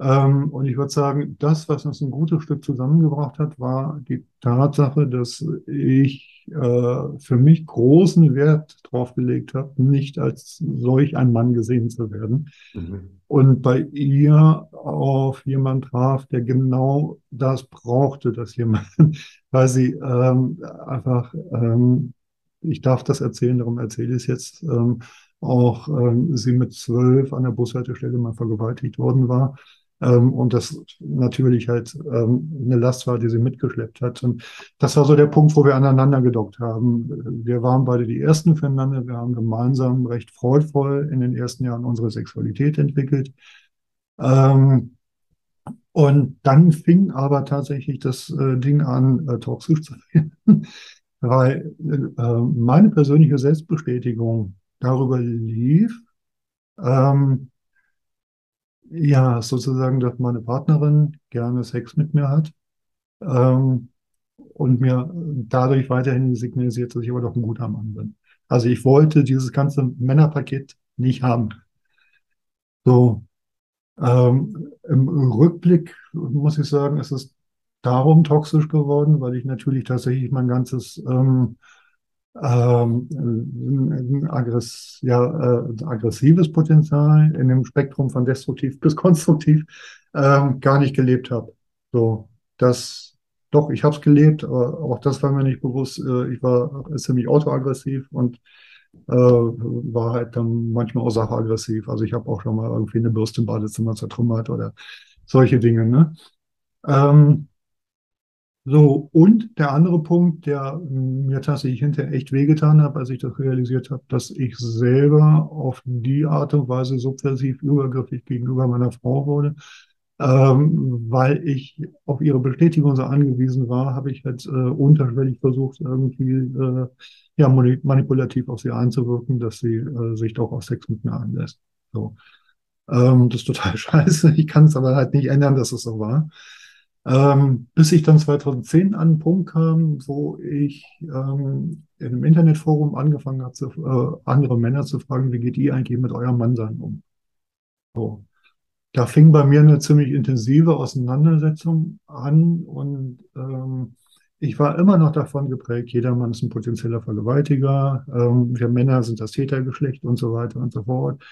Ähm, und ich würde sagen, das, was uns ein gutes Stück zusammengebracht hat, war die Tatsache, dass ich äh, für mich großen Wert drauf gelegt habe, nicht als solch ein Mann gesehen zu werden. Mhm. Und bei ihr auf jemand traf, der genau das brauchte, dass jemand, weil sie ähm, einfach, ähm, ich darf das erzählen, darum erzähle ich es jetzt, ähm, auch ähm, sie mit zwölf an der Bushaltestelle mal vergewaltigt worden war ähm, und das natürlich halt ähm, eine Last war, die sie mitgeschleppt hat. Und das war so der Punkt, wo wir aneinander gedockt haben. Wir waren beide die Ersten füreinander. Wir haben gemeinsam recht freudvoll in den ersten Jahren unsere Sexualität entwickelt. Ähm, und dann fing aber tatsächlich das äh, Ding an, äh, toxisch zu werden, weil äh, meine persönliche Selbstbestätigung darüber lief, ähm, ja, sozusagen, dass meine Partnerin gerne Sex mit mir hat ähm, und mir dadurch weiterhin signalisiert, dass ich aber doch ein guter Mann bin. Also ich wollte dieses ganze Männerpaket nicht haben. So, ähm, im Rückblick muss ich sagen, ist es darum toxisch geworden, weil ich natürlich tatsächlich mein ganzes ähm, ähm, aggress ja, äh, aggressives Potenzial in dem Spektrum von destruktiv bis konstruktiv ähm, gar nicht gelebt habe. So, das doch, ich habe es gelebt, aber auch das war mir nicht bewusst. Äh, ich war ziemlich autoaggressiv und äh, war halt dann manchmal auch sachaggressiv. Also ich habe auch schon mal irgendwie eine Bürste im Badezimmer zertrümmert oder solche Dinge. Ne? Ähm, so, und der andere Punkt, der mir tatsächlich hinterher echt wehgetan hat, als ich das realisiert habe, dass ich selber auf die Art und Weise subversiv übergriffig gegenüber meiner Frau wurde, ähm, weil ich auf ihre Bestätigung so angewiesen war, habe ich halt äh, unterschwellig versucht, irgendwie äh, ja, manipulativ auf sie einzuwirken, dass sie äh, sich doch auf Sex mit mir einlässt. So. Ähm, das ist total scheiße. Ich kann es aber halt nicht ändern, dass es so war. Ähm, bis ich dann 2010 an einen Punkt kam, wo ich ähm, in einem Internetforum angefangen habe, zu, äh, andere Männer zu fragen, wie geht ihr eigentlich mit eurem Mannsein um? So. Da fing bei mir eine ziemlich intensive Auseinandersetzung an und ähm, ich war immer noch davon geprägt, jeder Mann ist ein potenzieller Vergewaltiger, ähm, wir Männer sind das Tätergeschlecht und so weiter und so fort.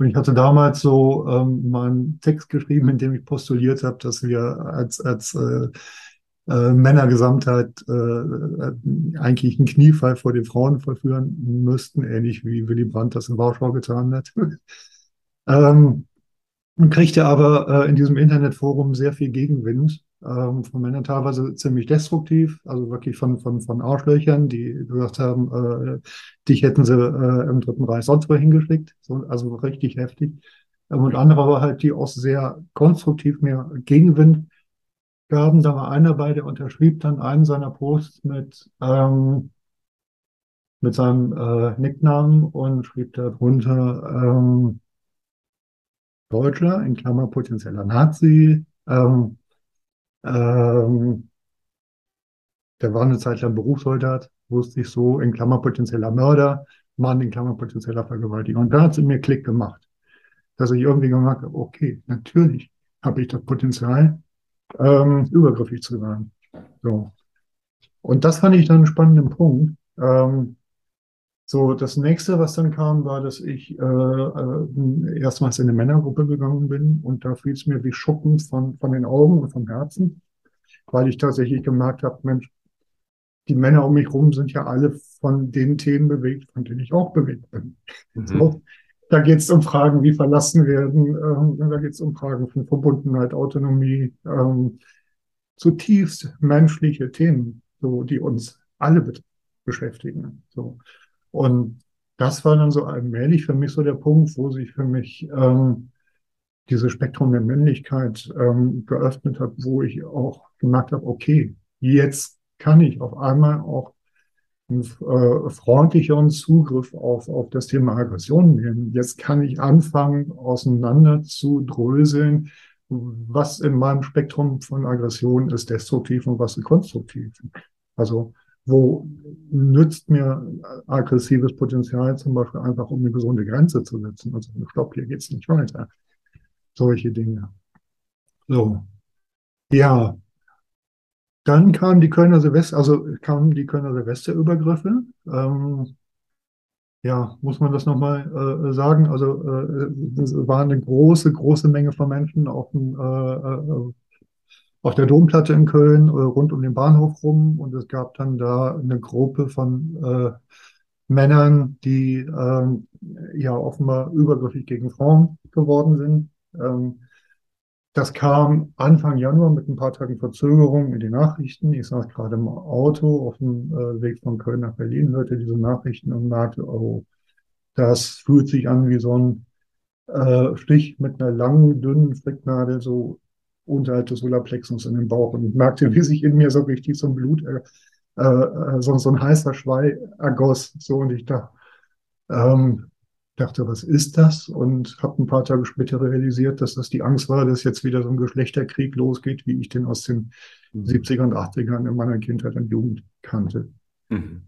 Und ich hatte damals so ähm, mal Text geschrieben, in dem ich postuliert habe, dass wir als, als äh, äh, Männergesamtheit äh, äh, eigentlich einen Kniefall vor den Frauen vollführen müssten, ähnlich wie Willy Brandt das in Warschau getan hat. ähm, kriegte aber äh, in diesem Internetforum sehr viel Gegenwind ähm, von Männern teilweise ziemlich destruktiv, also wirklich von, von, von Arschlöchern, die gesagt haben, äh, dich hätten sie äh, im Dritten Reich sonst wo hingeschickt, so, also richtig heftig. Und andere war halt, die auch sehr konstruktiv mir Gegenwind gaben. Da war einer bei, der unterschrieb dann einen seiner Posts mit, ähm, mit seinem äh, Nicknamen und schrieb darunter ähm, Deutscher, in Klammer potenzieller Nazi. Ähm, ähm, der war eine Zeit lang Berufssoldat, wusste ich so, in Klammer potenzieller Mörder, Mann in Klammer potenzieller Vergewaltiger. Und da hat es in mir Klick gemacht, dass ich irgendwie gemerkt habe, okay, natürlich habe ich das Potenzial, ähm, übergriffig zu sein. So. Und das fand ich dann einen spannenden Punkt. Ähm, so, das nächste, was dann kam, war, dass ich äh, äh, erstmals in eine Männergruppe gegangen bin und da fiel es mir wie Schuppen von, von den Augen und vom Herzen, weil ich tatsächlich gemerkt habe, Mensch, die Männer um mich herum sind ja alle von den Themen bewegt, von denen ich auch bewegt bin. Mhm. So, da geht es um Fragen wie verlassen werden, ähm, da geht es um Fragen von Verbundenheit, Autonomie, ähm, zutiefst menschliche Themen, so, die uns alle beschäftigen. So. Und das war dann so allmählich für mich so der Punkt, wo sich für mich ähm, dieses Spektrum der Männlichkeit ähm, geöffnet hat, wo ich auch gemerkt habe, okay, jetzt kann ich auf einmal auch einen äh, freundlicheren Zugriff auf, auf das Thema Aggression nehmen. Jetzt kann ich anfangen, auseinander zu dröseln, was in meinem Spektrum von Aggression ist destruktiv und was ist konstruktiv. Also wo nützt mir aggressives Potenzial zum Beispiel einfach, um eine gesunde Grenze zu setzen? Also, stopp, hier geht's nicht weiter. Solche Dinge. So. Ja. Dann kamen die Kölner Silvester, also kamen die Kölner Silvesterübergriffe. Ähm, ja, muss man das nochmal äh, sagen? Also äh, es war eine große, große Menge von Menschen auf dem äh, äh auf der Domplatte in Köln äh, rund um den Bahnhof rum und es gab dann da eine Gruppe von äh, Männern, die ähm, ja offenbar übergriffig gegen Frauen geworden sind. Ähm, das kam Anfang Januar mit ein paar Tagen Verzögerung in die Nachrichten. Ich saß gerade im Auto auf dem äh, Weg von Köln nach Berlin, hörte diese Nachrichten und merkte, oh, das fühlt sich an wie so ein äh, Stich mit einer langen, dünnen Stricknadel so unterhalb des Solarplexus in den Bauch und ich merkte, wie sich in mir so richtig so ein Blut, äh, äh, so, so ein heißer Schwei ergoss. So und ich dachte, ähm, dachte, was ist das? Und habe ein paar Tage später realisiert, dass das die Angst war, dass jetzt wieder so ein Geschlechterkrieg losgeht, wie ich den aus den mhm. 70er und 80ern in meiner Kindheit und Jugend kannte. Mhm.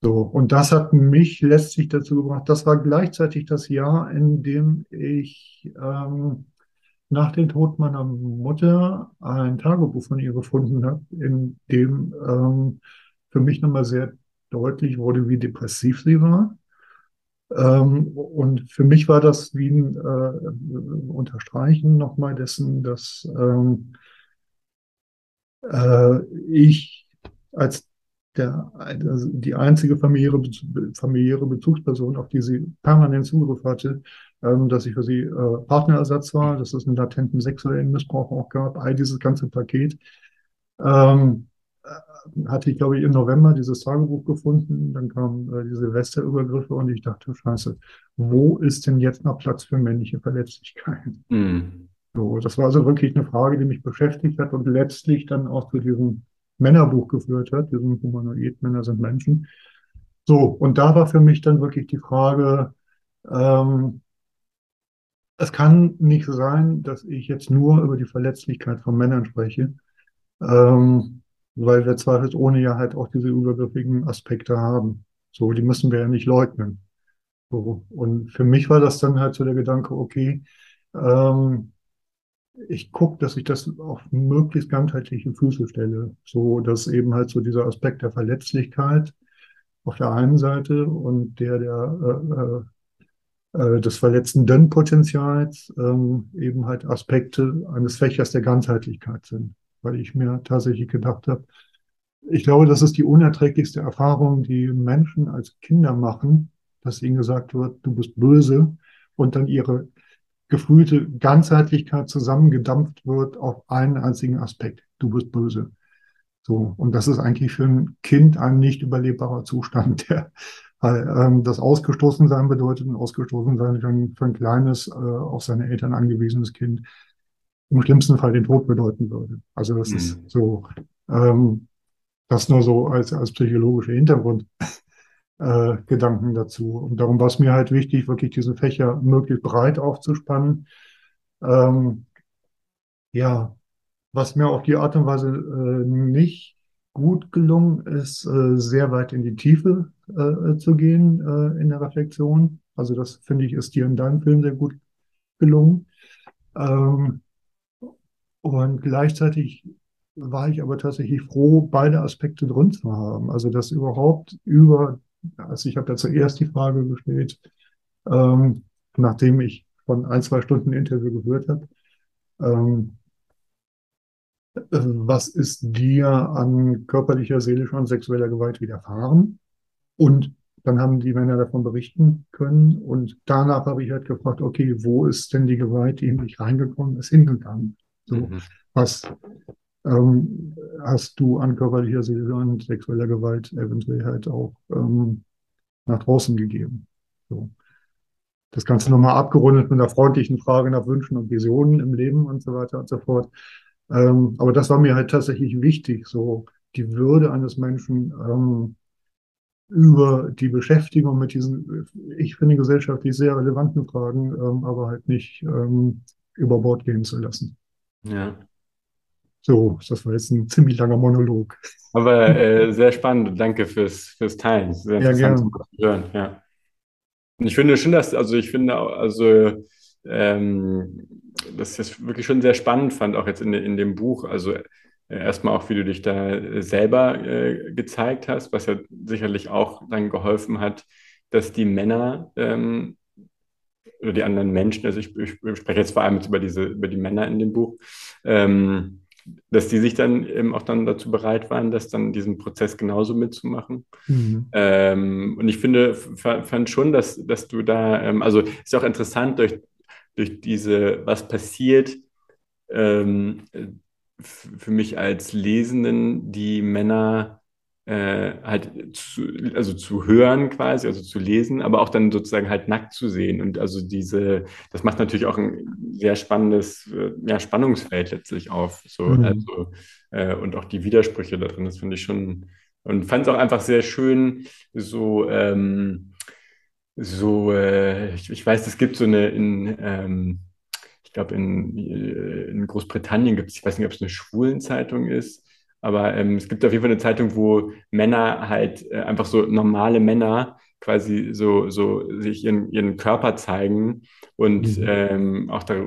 So, und das hat mich letztlich dazu gebracht, das war gleichzeitig das Jahr, in dem ich ähm, nach dem Tod meiner Mutter ein Tagebuch von ihr gefunden habe, in dem ähm, für mich nochmal sehr deutlich wurde, wie depressiv sie war. Ähm, und für mich war das wie ein äh, Unterstreichen nochmal dessen, dass ähm, äh, ich als der, also die einzige familiäre, familiäre Bezugsperson, auf die sie permanent Zugriff hatte, ähm, dass ich für sie äh, Partnerersatz war, dass es einen latenten sexuellen Missbrauch auch gab, all dieses ganze Paket. Ähm, äh, hatte ich, glaube ich, im November dieses Tagebuch gefunden, dann kamen äh, die Silvesterübergriffe und ich dachte, scheiße, wo ist denn jetzt noch Platz für männliche Verletzlichkeiten? Mhm. So, das war also wirklich eine Frage, die mich beschäftigt hat und letztlich dann auch zu diesem Männerbuch geführt hat, diesem Humanoid, Männer sind Menschen. So, und da war für mich dann wirklich die Frage, ähm, es kann nicht sein, dass ich jetzt nur über die Verletzlichkeit von Männern spreche, ähm, weil wir zweifelsohne ja halt auch diese übergriffigen Aspekte haben. So, die müssen wir ja nicht leugnen. So, und für mich war das dann halt so der Gedanke, okay, ähm, ich gucke, dass ich das auf möglichst ganzheitliche Füße stelle, so dass eben halt so dieser Aspekt der Verletzlichkeit auf der einen Seite und der der äh, äh äh, des verletzenden Potenzials ähm, eben halt Aspekte eines Fächers der Ganzheitlichkeit sind. Weil ich mir tatsächlich gedacht habe, ich glaube, das ist die unerträglichste Erfahrung, die Menschen als Kinder machen, dass ihnen gesagt wird, du bist böse und dann ihre gefühlte Ganzheitlichkeit zusammengedampft wird auf einen einzigen Aspekt. Du bist böse. So, und das ist eigentlich für ein Kind ein nicht überlebbarer Zustand, der weil ähm, das Ausgestoßensein bedeutet, ein Ausgestoßensein für ein, für ein kleines, äh, auf seine Eltern angewiesenes Kind im schlimmsten Fall den Tod bedeuten würde. Also das Mhm. ist so, ähm, das nur so als, als psychologische Hintergrundgedanken äh, Gedanken dazu. Und darum war es mir halt wichtig, wirklich diese Fächer möglichst breit aufzuspannen. Ähm, ja, was mir auf die Art und Weise äh, nicht gut gelungen ist, äh, sehr weit in die Tiefe äh, zu gehen äh, in der Reflexion. Also das finde ich, ist dir in deinem Film sehr gut gelungen. Ähm, und gleichzeitig war ich aber tatsächlich froh, beide Aspekte drin zu haben. Also das überhaupt über, also ich habe da zuerst die Frage gestellt, ähm, nachdem ich von ein, zwei Stunden Interview gehört habe, ähm, äh, was ist dir an körperlicher, seelischer und sexueller Gewalt widerfahren? Und dann haben die Männer davon berichten können. Und danach habe ich halt gefragt, okay, wo ist denn die Gewalt, die in mich reingekommen ist, hingegangen? So, Mhm. was ähm, hast du an körperlicher, seelischer und sexueller Gewalt eventuell halt auch ähm, nach draußen gegeben? So. Das Ganze nochmal abgerundet mit einer freundlichen Frage nach Wünschen und Visionen im Leben und so weiter und so fort. Ähm, aber das war mir halt tatsächlich wichtig, so die Würde eines Menschen ähm, über die Beschäftigung mit diesen, ich finde, gesellschaftlich sehr relevanten Fragen, ähm, aber halt nicht ähm, über Bord gehen zu lassen. Ja. So, das war jetzt ein ziemlich langer Monolog. Aber äh, sehr spannend und danke fürs, fürs Teilen. Sehr Ja, interessant gern. zu hören, ja. Und ich finde schon, dass, also ich finde, also, ähm, dass ich das wirklich schon sehr spannend fand, auch jetzt in, in dem Buch. Also äh, erstmal auch, wie du dich da äh, selber äh, gezeigt hast, was ja sicherlich auch dann geholfen hat, dass die Männer ähm, oder die anderen Menschen, also ich, ich spreche jetzt vor allem jetzt über diese, über die Männer in dem Buch, ähm, dass die sich dann eben auch dann dazu bereit waren, das dann diesen Prozess genauso mitzumachen. Mhm. Ähm, und ich finde, fand schon, dass, dass du da, ähm, also ist auch interessant durch, durch diese, was passiert, ähm, für mich als Lesenden, die Männer äh, halt zu, also zu hören quasi, also zu lesen, aber auch dann sozusagen halt nackt zu sehen. Und also diese, das macht natürlich auch ein sehr spannendes äh, ja, Spannungsfeld letztlich auf. So, Mhm. also, äh, und auch die Widersprüche da drin, das finde ich schon, und fand es auch einfach sehr schön, so, ähm, so, äh, ich, ich weiß, es gibt so eine in, ähm, ich glaube, in, äh, in Großbritannien gibt es, ich weiß nicht, ob es eine Schwulenzeitung ist, aber ähm, es gibt auf jeden Fall eine Zeitung, wo Männer halt äh, einfach so normale Männer quasi so, so sich ihren, ihren Körper zeigen und Mhm. ähm, auch da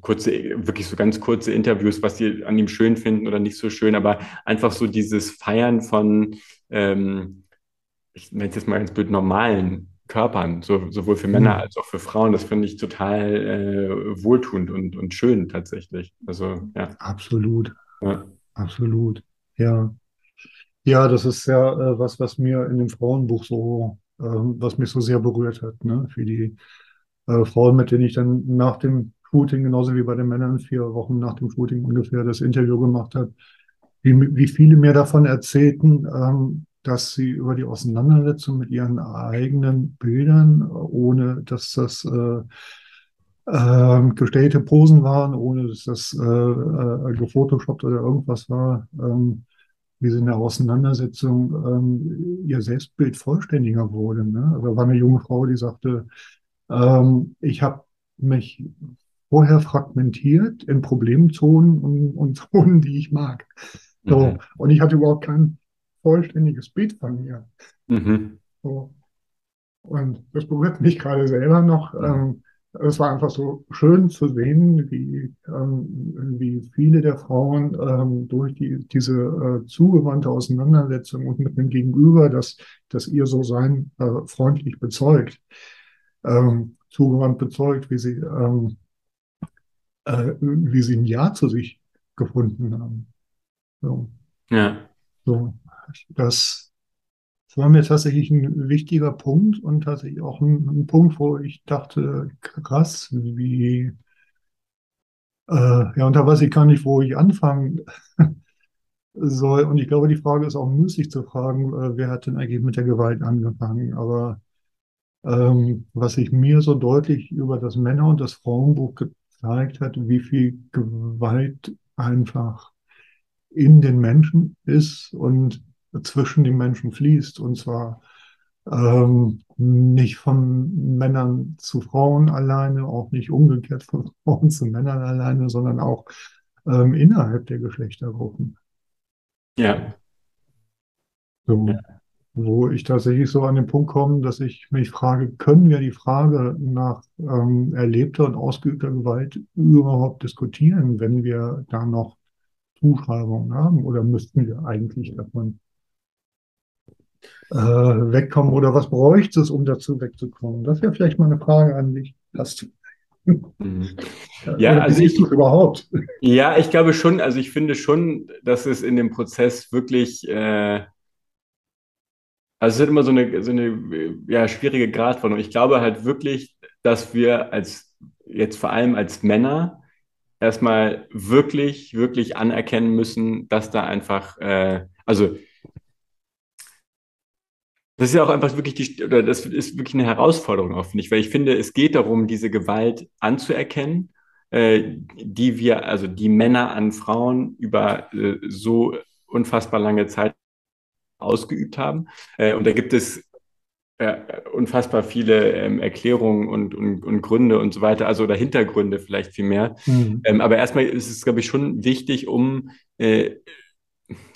kurze, wirklich so ganz kurze Interviews, was sie an ihm schön finden oder nicht so schön, aber einfach so dieses Feiern von, ähm, ich nenne es jetzt mal ganz blöd, normalen Körpern, so, sowohl für Männer Mhm. als auch für Frauen. Das finde ich total äh, wohltuend und, und schön tatsächlich. Also ja, Absolut, ja. Absolut. Ja. Ja, das ist ja äh, was, was mir in dem Frauenbuch so, ähm, was mich so sehr berührt hat, ne? Für die äh, Frauen, mit denen ich dann nach dem Shooting, genauso wie bei den Männern, vier Wochen nach dem Shooting ungefähr das Interview gemacht habe, wie, wie viele mir davon erzählten, ähm, dass sie über die Auseinandersetzung mit ihren eigenen Bildern, ohne dass das äh, ähm, gestellte Posen waren, ohne dass das äh, äh, gefotoshoppt oder irgendwas war, ähm, wie sie in der Auseinandersetzung ähm, ihr Selbstbild vollständiger wurde. Ne? Also war eine junge Frau, die sagte, ähm, ich habe mich vorher fragmentiert in Problemzonen und, und Zonen, die ich mag. So, Mhm. und ich hatte überhaupt kein vollständiges Bild von mir. Mhm. So. Und das berührt mich gerade selber noch. Mhm. Ähm, es war einfach so schön zu sehen, wie, ähm, wie viele der Frauen ähm, durch die, diese äh, zugewandte Auseinandersetzung und mit dem Gegenüber, das, das ihr so sein äh, freundlich bezeugt, ähm, zugewandt bezeugt, wie sie, ähm, äh, wie sie ein Ja zu sich gefunden haben. So, Ja. so. Das war mir tatsächlich ein wichtiger Punkt und tatsächlich auch ein, ein Punkt, wo ich dachte, krass, wie, äh, ja, und da weiß ich gar nicht, wo ich anfangen soll. Und ich glaube, die Frage ist auch müßig zu fragen, äh, wer hat denn eigentlich mit der Gewalt angefangen? Aber ähm, was sich mir so deutlich über das Männer- und das Frauenbuch gezeigt hat, wie viel Gewalt einfach in den Menschen ist und zwischen den Menschen fließt. Und zwar ähm, nicht von Männern zu Frauen alleine, auch nicht umgekehrt von Frauen zu Männern alleine, sondern auch ähm, innerhalb der Geschlechtergruppen. Ja. So, Ja. wo ich tatsächlich so an den Punkt komme, dass ich mich frage, können wir die Frage nach ähm, erlebter und ausgeübter Gewalt überhaupt diskutieren, wenn wir da noch Zuschreibungen haben? Oder müssten wir eigentlich davon äh, wegkommen? Oder was bräuchte es, um dazu wegzukommen? Das wäre vielleicht mal eine Frage an dich. Hast du? Mhm. Ja, also ich, überhaupt? ja, ich glaube schon, also ich finde schon, dass es in dem Prozess wirklich, äh, also es ist immer so eine, so eine ja, schwierige Gratwanderung. Ich glaube halt wirklich, dass wir als, jetzt vor allem als Männer, erstmal wirklich, wirklich anerkennen müssen, dass da einfach, äh, also das ist ja auch einfach wirklich die, oder das ist wirklich eine Herausforderung auch, finde ich, weil ich finde, es geht darum, diese Gewalt anzuerkennen, äh, die wir, also die Männer an Frauen über äh, so unfassbar lange Zeit ausgeübt haben. Äh, und da gibt es äh, unfassbar viele ähm, Erklärungen und, und, und Gründe und so weiter, also oder Hintergründe vielleicht viel mehr. Mhm. Ähm, aber erstmal ist es, glaube ich, schon wichtig, um äh,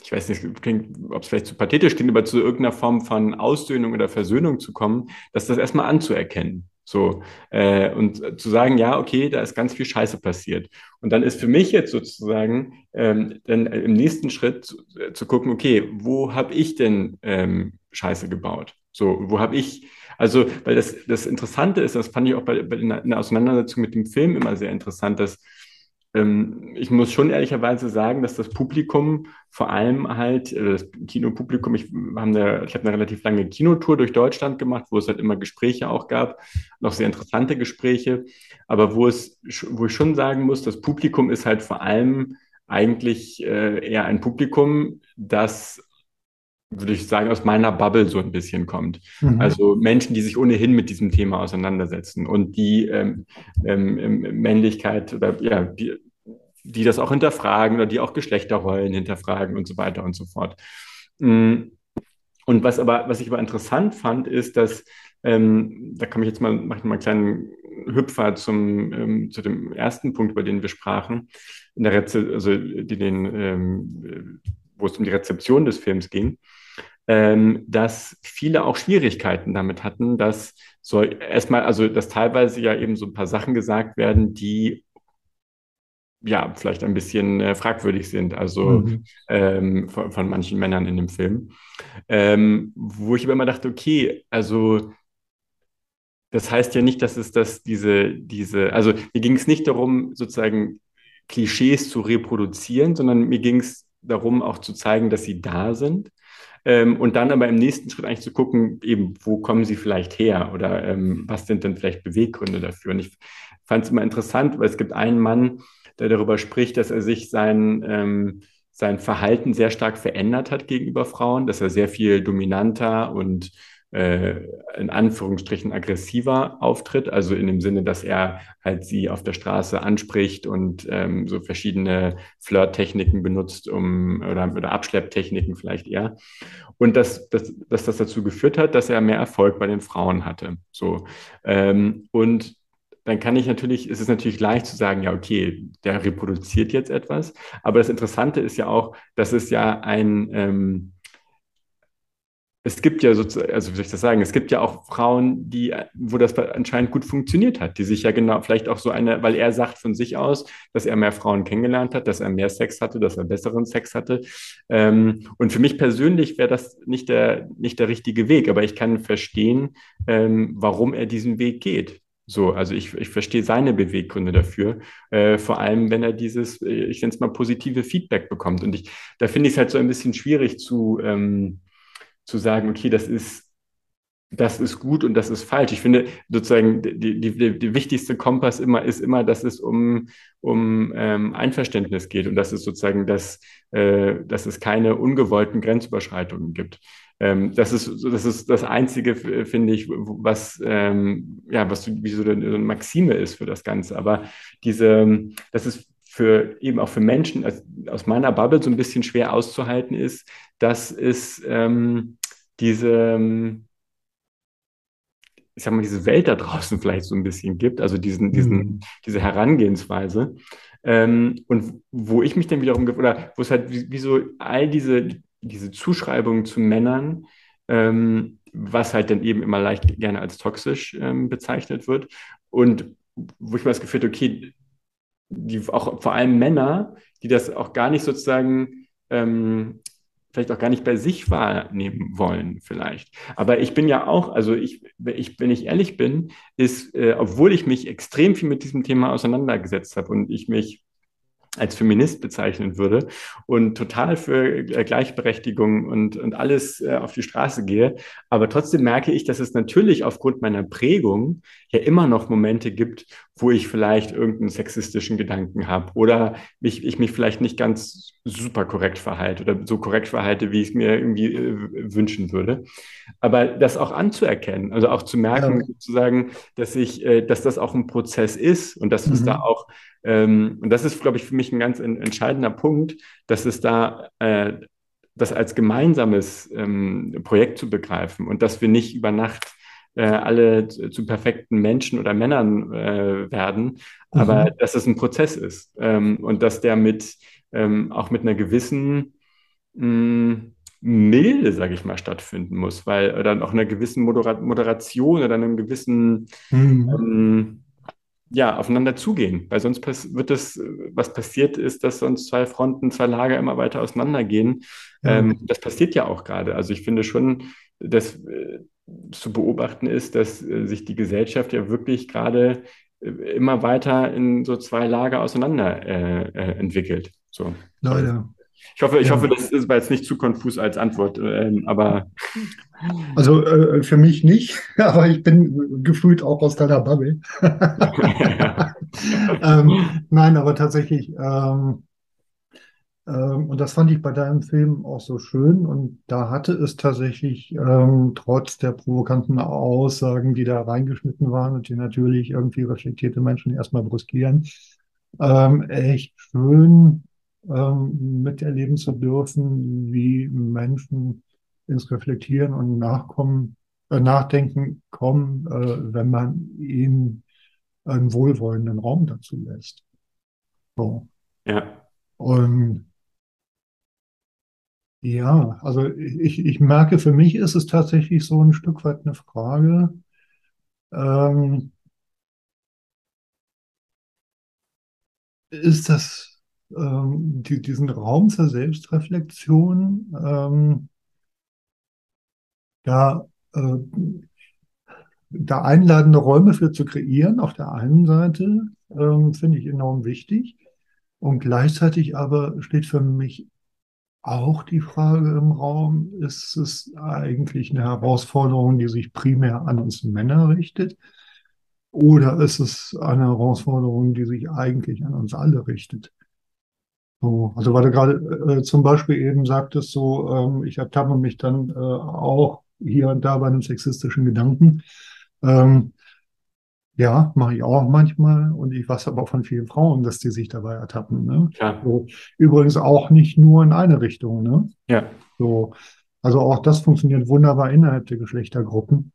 ich weiß nicht, ob es vielleicht zu pathetisch klingt, aber zu irgendeiner Form von Aussöhnung oder Versöhnung zu kommen, dass das erstmal anzuerkennen. So, äh, und zu sagen, ja, okay, da ist ganz viel Scheiße passiert. Und dann ist für mich jetzt sozusagen ähm, dann im nächsten Schritt zu, äh, zu gucken, okay, wo habe ich denn ähm, Scheiße gebaut? So, wo habe ich, also, weil das, das Interessante ist, das fand ich auch bei, bei in der Auseinandersetzung mit dem Film immer sehr interessant, dass ich muss schon ehrlicherweise sagen, dass das Publikum vor allem halt, äh, das Kinopublikum, ich, eine, ich habe eine relativ lange Kinotour durch Deutschland gemacht, wo es halt immer Gespräche auch gab, noch sehr interessante Gespräche, aber wo es, wo ich schon sagen muss, das Publikum ist halt vor allem eigentlich äh, eher ein Publikum, das würde ich sagen, aus meiner Bubble so ein bisschen kommt. Mhm. Also Menschen, die sich ohnehin mit diesem Thema auseinandersetzen und die ähm, ähm, ähm, Männlichkeit oder ja, die, die das auch hinterfragen oder die auch Geschlechterrollen hinterfragen und so weiter und so fort. Mm. Und was aber, was ich aber interessant fand, ist, dass ähm, da kann ich jetzt mal, mache ich mal einen kleinen Hüpfer zum, ähm, zu dem ersten Punkt, über den wir sprachen, in der Reze also die den, ähm, wo es um die Rezeption des Films ging ähm, dass viele auch Schwierigkeiten damit hatten, dass so erstmal, also dass teilweise ja eben so ein paar Sachen gesagt werden, die ja vielleicht ein bisschen äh, fragwürdig sind, also Mhm. ähm, von, von manchen Männern in dem Film, ähm, wo ich aber immer dachte, okay, also das heißt ja nicht, dass es das diese, diese, also mir ging es nicht darum, sozusagen Klischees zu reproduzieren, sondern mir ging es darum, auch zu zeigen, dass sie da sind. Ähm, und dann aber im nächsten Schritt eigentlich zu gucken, eben, wo kommen sie vielleicht her oder ähm, was sind denn vielleicht Beweggründe dafür? Und ich fand es immer interessant, weil es gibt einen Mann, der darüber spricht, dass er sich sein, ähm, sein Verhalten sehr stark verändert hat gegenüber Frauen, dass er sehr viel dominanter und in Anführungsstrichen aggressiver auftritt, also in dem Sinne, dass er halt sie auf der Straße anspricht und ähm, so verschiedene Flirttechniken benutzt, um oder, oder Abschlepptechniken vielleicht eher. Und dass, dass, dass das dazu geführt hat, dass er mehr Erfolg bei den Frauen hatte. So. Ähm, und dann kann ich natürlich, es ist natürlich leicht zu sagen, ja, okay, der reproduziert jetzt etwas. Aber das Interessante ist ja auch, dass es ja ein, ähm, es gibt ja sozusagen, also wie soll ich das sagen, es gibt ja auch Frauen, die, wo das anscheinend gut funktioniert hat, die sich ja genau, vielleicht auch so eine, weil er sagt von sich aus, dass er mehr Frauen kennengelernt hat, dass er mehr Sex hatte, dass er besseren Sex hatte. Ähm, und für mich persönlich wäre das nicht der, nicht der richtige Weg, aber ich kann verstehen, ähm, warum er diesen Weg geht. So, also ich, ich verstehe seine Beweggründe dafür, äh, vor allem wenn er dieses, äh, ich nenne es mal positive Feedback bekommt. Und ich, da finde ich es halt so ein bisschen schwierig zu, ähm, zu sagen, okay, das ist, das ist gut und das ist falsch. Ich finde sozusagen die, die, die wichtigste Kompass immer ist immer, dass es um, um ähm, Einverständnis geht und dass es sozusagen, dass, äh, dass es keine ungewollten Grenzüberschreitungen gibt. Ähm, das ist das ist das Einzige, finde ich, was ähm, ja was wie so eine Maxime ist für das Ganze. Aber diese, das ist für eben auch für Menschen also aus meiner Bubble so ein bisschen schwer auszuhalten ist, dass es ähm, diese ich sag mal, diese Welt da draußen vielleicht so ein bisschen gibt, also diesen, diesen, mhm. diese Herangehensweise. Ähm, und wo ich mich dann wiederum, oder wo es halt wie, wie so all diese, diese Zuschreibungen zu Männern, ähm, was halt dann eben immer leicht gerne als toxisch ähm, bezeichnet wird. Und wo ich mal das Gefühl habe, okay, die auch vor allem Männer, die das auch gar nicht sozusagen ähm, vielleicht auch gar nicht bei sich wahrnehmen wollen, vielleicht. Aber ich bin ja auch, also ich, ich wenn ich ehrlich bin, ist, äh, obwohl ich mich extrem viel mit diesem Thema auseinandergesetzt habe und ich mich als Feminist bezeichnen würde und total für äh, Gleichberechtigung und, und alles äh, auf die Straße gehe. Aber trotzdem merke ich, dass es natürlich aufgrund meiner Prägung ja immer noch Momente gibt, wo ich vielleicht irgendeinen sexistischen Gedanken habe oder mich, ich mich vielleicht nicht ganz super korrekt verhalte oder so korrekt verhalte, wie ich es mir irgendwie äh, wünschen würde. Aber das auch anzuerkennen, also auch zu merken, ja. sozusagen, dass ich, äh, dass das auch ein Prozess ist und dass mhm. es da auch ähm, und das ist, glaube ich, für mich ein ganz entscheidender Punkt, dass es da äh, das als gemeinsames ähm, Projekt zu begreifen und dass wir nicht über Nacht äh, alle zu, zu, perfekten Menschen oder Männern äh, werden, mhm. aber dass es ein Prozess ist ähm, und dass der mit ähm, auch mit einer gewissen mh, mm, Milde, sage ich mal, stattfinden muss, weil oder auch einer gewissen Modera Moderation oder einem gewissen mhm. Ja, aufeinander zugehen, weil sonst wird das, was passiert ist, dass sonst zwei Fronten, zwei Lager immer weiter auseinandergehen. Ja. Ähm, das passiert ja auch gerade. Also ich finde schon, dass äh, zu beobachten ist, dass äh, sich die Gesellschaft ja wirklich gerade äh, immer weiter in so zwei Lager auseinander äh, äh entwickelt. So. Leider. Ich hoffe, ich ja. hoffe, das war jetzt nicht zu konfus als Antwort, ähm, aber. Also äh, für mich nicht, aber ich bin gefühlt auch aus deiner Bubble. ähm, nein, aber tatsächlich, ähm, ähm, und das fand ich bei deinem Film auch so schön. Und da hatte es tatsächlich, ähm, trotz der provokanten Aussagen, die da reingeschnitten waren und die natürlich irgendwie reflektierte Menschen erstmal brüskieren, ähm, echt schön ähm, miterleben zu dürfen, wie Menschen ins Reflektieren und Nachkommen, äh, Nachdenken kommen, äh, wenn man ihnen einen wohlwollenden Raum dazu lässt. So. Ja. Und ja, also ich, ich merke, für mich ist es tatsächlich so ein Stück weit eine Frage, ähm, ist das ähm, die, diesen Raum zur Selbstreflexion ähm, da, äh, da einladende Räume für zu kreieren, auf der einen Seite, ähm, finde ich enorm wichtig. Und gleichzeitig aber steht für mich auch die Frage im Raum, ist es eigentlich eine Herausforderung, die sich primär an uns Männer richtet? Oder ist es eine Herausforderung, die sich eigentlich an uns alle richtet? So, also weil du gerade äh, zum Beispiel eben sagtest, so, ähm, ich ertappe mich dann äh, auch hier und da bei einem sexistischen Gedanken. Ähm, ja, mache ich auch manchmal und ich weiß aber auch von vielen Frauen, dass die sich dabei ertappen. Ne? Ja. So, übrigens auch nicht nur in eine Richtung. Ne? Ja. So, also auch das funktioniert wunderbar innerhalb der Geschlechtergruppen.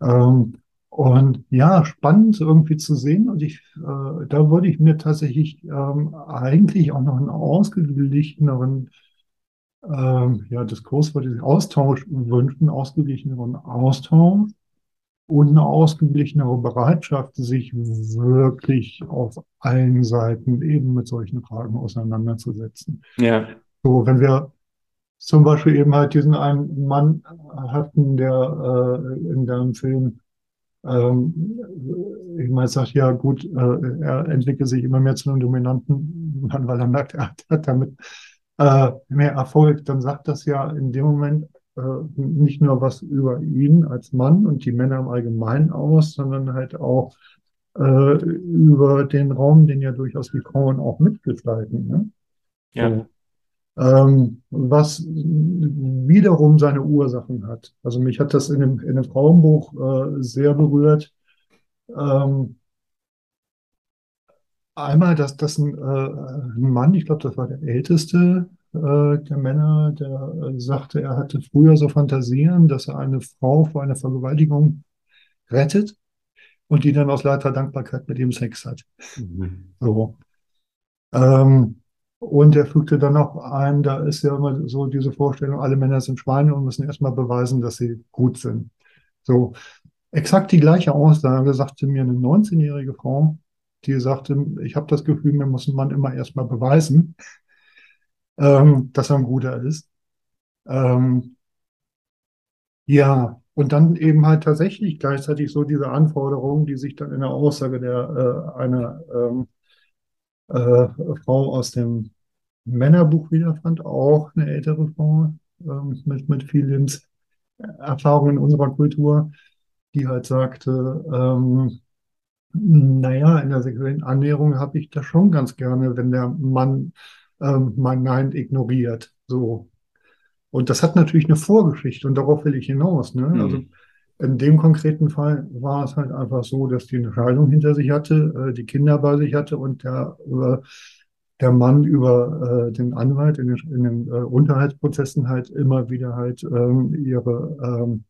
Ähm, und ja, spannend irgendwie zu sehen. Und ich, äh, da würde ich mir tatsächlich ähm, eigentlich auch noch einen ausgeglicheneren ähm, ja, Diskurs, würde ich Austausch wünschen, ausgeglicheneren Austausch und eine ausgeglichenere Bereitschaft, sich wirklich auf allen Seiten eben mit solchen Fragen auseinanderzusetzen. Ja. So, wenn wir zum Beispiel eben halt diesen einen Mann hatten, der äh, in deinem Film ähm, ich meine, sagt ja gut, äh, er entwickelt sich immer mehr zu einem dominanten Mann, weil er merkt, er hat, hat damit äh, mehr Erfolg. Dann sagt das ja in dem Moment äh, nicht nur was über ihn als Mann und die Männer im Allgemeinen aus, sondern halt auch äh, über den Raum, den ja durchaus die Frauen auch mitgestalten. Ne? Ja. So. Ähm, was wiederum seine Ursachen hat. Also mich hat das in dem, in dem Frauenbuch äh, sehr berührt. Ähm, einmal, dass das ein, äh, ein Mann, ich glaube, das war der älteste äh, der Männer, der äh, sagte, er hatte früher so Fantasien, dass er eine Frau vor einer Vergewaltigung rettet und die dann aus lauter Dankbarkeit mit ihm Sex hat. Mhm. So. Ähm, und er fügte dann noch ein, da ist ja immer so diese Vorstellung, alle Männer sind Schweine und müssen erstmal beweisen, dass sie gut sind. So, exakt die gleiche Aussage sagte mir eine 19-jährige Frau, die sagte, ich habe das Gefühl, mir muss ein Mann immer erstmal beweisen, ähm, dass er ein guter ist. Ähm, ja, und dann eben halt tatsächlich gleichzeitig so diese Anforderungen, die sich dann in der Aussage der äh, einer ähm, äh, Frau aus dem Männerbuch wiederfand, auch eine ältere Frau ähm, mit, mit viel Lebenserfahrung in unserer Kultur, die halt sagte, ähm, naja, in der sexuellen Annäherung habe ich das schon ganz gerne, wenn der Mann ähm, mein Nein ignoriert. So. Und das hat natürlich eine Vorgeschichte und darauf will ich hinaus. Ne? Mhm. Also in dem konkreten Fall war es halt einfach so, dass die eine Scheidung hinter sich hatte, äh, die Kinder bei sich hatte und der, äh, der Mann über äh, den Anwalt in den, in den äh, Unterhaltsprozessen halt immer wieder halt ähm, ihre, ähm, ähm,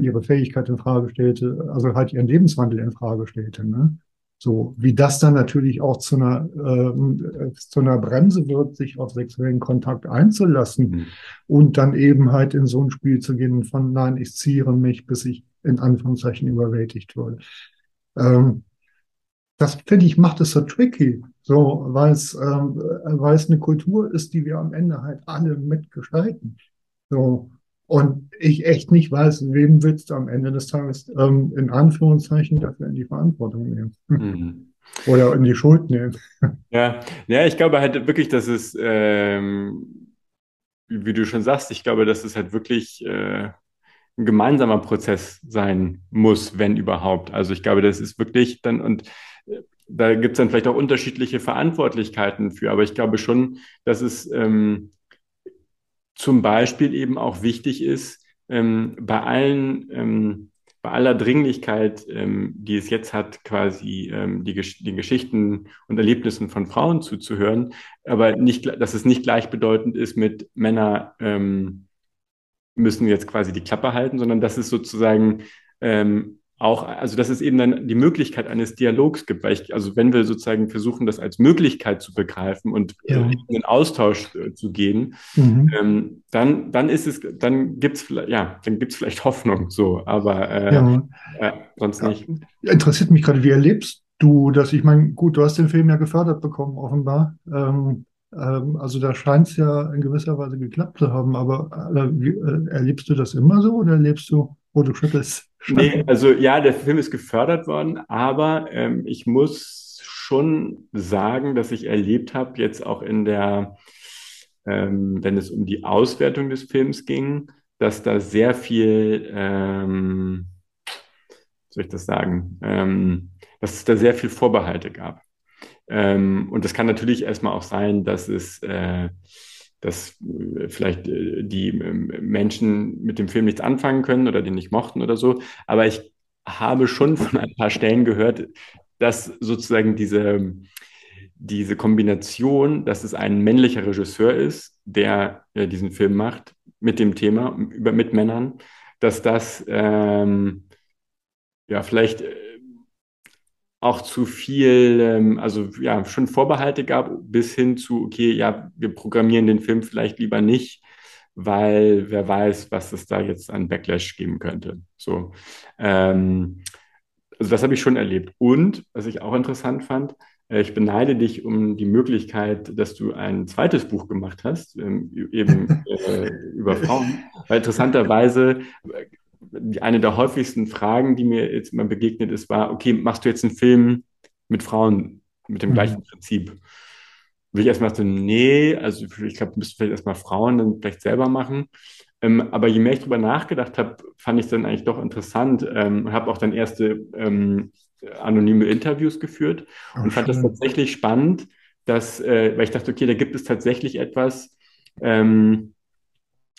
ihre Fähigkeit in Frage stellte, also halt ihren Lebenswandel in Frage stellte. Ne? So, wie das dann natürlich auch zu einer, äh, zu einer Bremse wird, sich auf sexuellen Kontakt einzulassen Mhm. und dann eben halt in so ein Spiel zu gehen von nein, ich ziere mich, bis ich in Anführungszeichen überwältigt wurde. Ähm, das finde ich macht es so tricky, so, weil es, ähm, weil es eine Kultur ist, die wir am Ende halt alle mitgestalten. So. Und ich echt nicht weiß, wem willst du am Ende des Tages ähm, in Anführungszeichen dafür in die Verantwortung nehmen Mhm. oder in die Schuld nehmen. Ja, ja, ich glaube halt wirklich, dass es, ähm, wie, du schon sagst, ich glaube, dass es halt wirklich äh, ein gemeinsamer Prozess sein muss, wenn überhaupt. Also ich glaube, das ist wirklich dann, und äh, da gibt es dann vielleicht auch unterschiedliche Verantwortlichkeiten für, aber ich glaube schon, dass es ähm, zum Beispiel eben auch wichtig ist, ähm, bei allen, ähm, bei aller Dringlichkeit, ähm, die es jetzt hat, quasi ähm, die, Gesch die Geschichten und Erlebnissen von Frauen zuzuhören, aber nicht, dass es nicht gleichbedeutend ist mit Männer ähm, müssen jetzt quasi die Klappe halten, sondern dass es sozusagen ähm, auch, also dass es eben dann die Möglichkeit eines Dialogs gibt, weil ich, also wenn wir sozusagen versuchen, das als Möglichkeit zu begreifen und Ja. in den Austausch äh, zu gehen, Mhm. ähm, dann, dann ist es, dann gibt's vielleicht, ja, dann gibt's vielleicht Hoffnung, so, aber äh, Ja. äh, sonst nicht. Interessiert mich gerade, wie erlebst du das? Ich meine, gut, du hast den Film ja gefördert bekommen, offenbar. Ähm, ähm, also da scheint es ja in gewisser Weise geklappt zu haben, aber äh, wie, äh, erlebst du das immer so oder erlebst du, wo du schüttelst? Nee, also ja, der Film ist gefördert worden, aber ähm, ich muss schon sagen, dass ich erlebt habe, jetzt auch in der, ähm, wenn es um die Auswertung des Films ging, dass da sehr viel, ähm, soll ich das sagen, ähm, dass es da sehr viel Vorbehalte gab. Ähm, und das kann natürlich erstmal auch sein, dass es äh, dass äh, vielleicht äh, die ähm, Menschen mit dem Film nichts anfangen können oder den nicht mochten oder so. Aber ich habe schon von ein paar Stellen gehört, dass sozusagen diese, diese Kombination, dass es ein männlicher Regisseur ist, der äh, diesen Film macht mit dem Thema, über, mit Männern, dass das ähm, ja vielleicht äh, auch zu viel, ähm, also ja, schon Vorbehalte gab, bis hin zu, okay, ja, wir programmieren den Film vielleicht lieber nicht, weil wer weiß, was es da jetzt an Backlash geben könnte. So. Ähm, also das habe ich schon erlebt. Und was ich auch interessant fand, äh, ich beneide dich um die Möglichkeit, dass du ein zweites Buch gemacht hast, ähm, eben äh, über Frauen. Weil interessanterweise eine der häufigsten Fragen, die mir jetzt immer begegnet ist, war, okay, machst du jetzt einen Film mit Frauen mit dem Mhm. gleichen Prinzip? Will ich erstmal so, nee, also ich glaube, du müsstest vielleicht erstmal Frauen dann vielleicht selber machen. Ähm, aber je mehr ich drüber nachgedacht habe, fand ich es dann eigentlich doch interessant ähm, und habe auch dann erste ähm, anonyme Interviews geführt Oh, und fand das schön. tatsächlich spannend, dass, äh, weil ich dachte, okay, da gibt es tatsächlich etwas, ähm,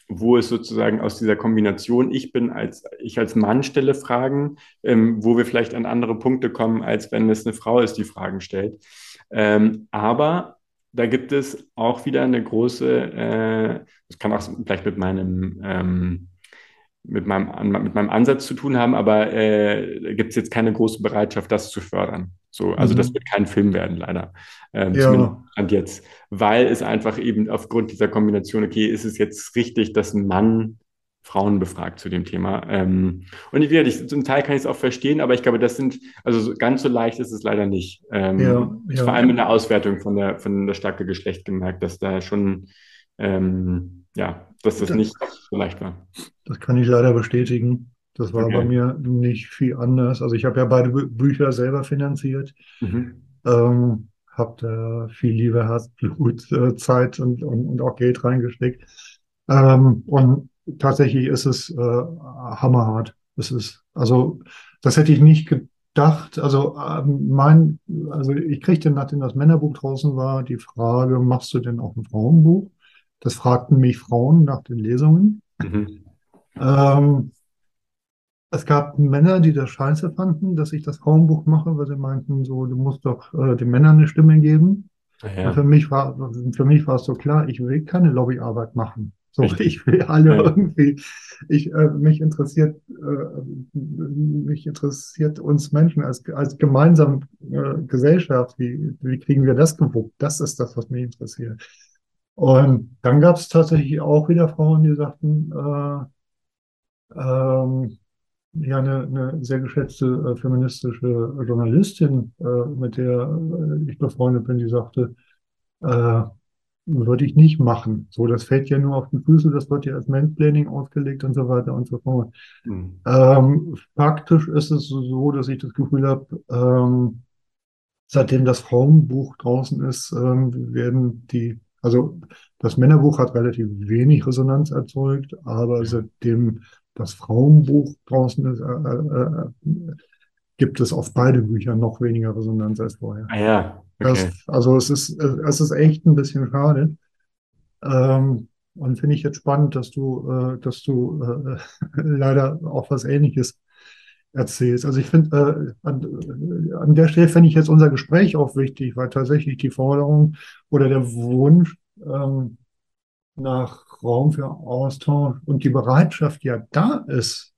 wo es sozusagen aus dieser Kombination, ich bin als, ich als Mann stelle Fragen, ähm, wo wir vielleicht an andere Punkte kommen, als wenn es eine Frau ist, die Fragen stellt. Ähm, aber da gibt es auch wieder eine große, äh, das kann auch vielleicht mit meinem, ähm, mit meinem, an- mit meinem Ansatz zu tun haben, aber äh, gibt es jetzt keine große Bereitschaft, das zu fördern. So, also das Mhm. wird kein Film werden, leider. Ähm, zumindest Ja, Stand jetzt. Weil es einfach eben aufgrund dieser Kombination, okay, ist es jetzt richtig, dass ein Mann Frauen befragt zu dem Thema? Ähm, und gesagt, ich, zum Teil kann ich es auch verstehen, aber ich glaube, das sind, also so, ganz so leicht ist es leider nicht. Ähm, ja, ich vor ja. allem in der Auswertung von der, von der starke Geschlecht gemerkt, dass da schon, ähm, ja, dass das Da- nicht so leicht war. Das kann ich leider bestätigen. Das war bei Okay. mir nicht viel anders. Also ich habe ja beide Bü Bücher selber finanziert, Mhm. ähm, habe da viel Liebe, Herzblut, äh, Zeit und, und, und auch Geld reingesteckt. Ähm, und tatsächlich ist es äh, hammerhart. Es ist, also das hätte ich nicht gedacht. Also ähm, mein, also ich kriegte, nachdem das Männerbuch draußen war, die Frage, machst du denn auch ein Frauenbuch? Das fragten mich Frauen nach den Lesungen. Mhm. Ähm, es gab Männer, die das scheiße fanden, dass ich das Frauenbuch mache, weil sie meinten, so, du musst doch äh, den Männern eine Stimme geben. Ja. Und für mich war, für mich war es so klar, ich will keine Lobbyarbeit machen. So, Richtig. ich will alle Ja. irgendwie, ich, äh, mich interessiert, äh, mich interessiert uns Menschen als, als gemeinsam äh, Gesellschaft, wie, wie kriegen wir das gewuppt? Das ist das, was mich interessiert. Und dann gab es tatsächlich auch wieder Frauen, die sagten, äh, ähm, ja, eine, eine sehr geschätzte äh, feministische Journalistin, äh, mit der äh, ich befreundet bin, die sagte, äh, würde ich nicht machen. So, das fällt ja nur auf die Füße, das wird ja als Mansplaining ausgelegt und so weiter und so fort. Mhm. Ähm, faktisch ist es so, dass ich das Gefühl habe, ähm, seitdem das Frauenbuch draußen ist, ähm, werden die, also das Männerbuch hat relativ wenig Resonanz erzeugt, aber seitdem das Frauenbuch draußen ist, äh, äh, äh, gibt es auf beide Bücher noch weniger Resonanz als vorher. Ah ja, Das, okay. also es ist, es ist echt ein bisschen schade. Ähm, und finde ich jetzt spannend, dass du, äh, dass du äh, leider auch was Ähnliches erzählst. Also ich finde, äh, an, äh, an der Stelle fände ich jetzt unser Gespräch auch wichtig, weil tatsächlich die Forderung oder der Wunsch ähm, nach Raum für Austausch und die Bereitschaft ja da ist.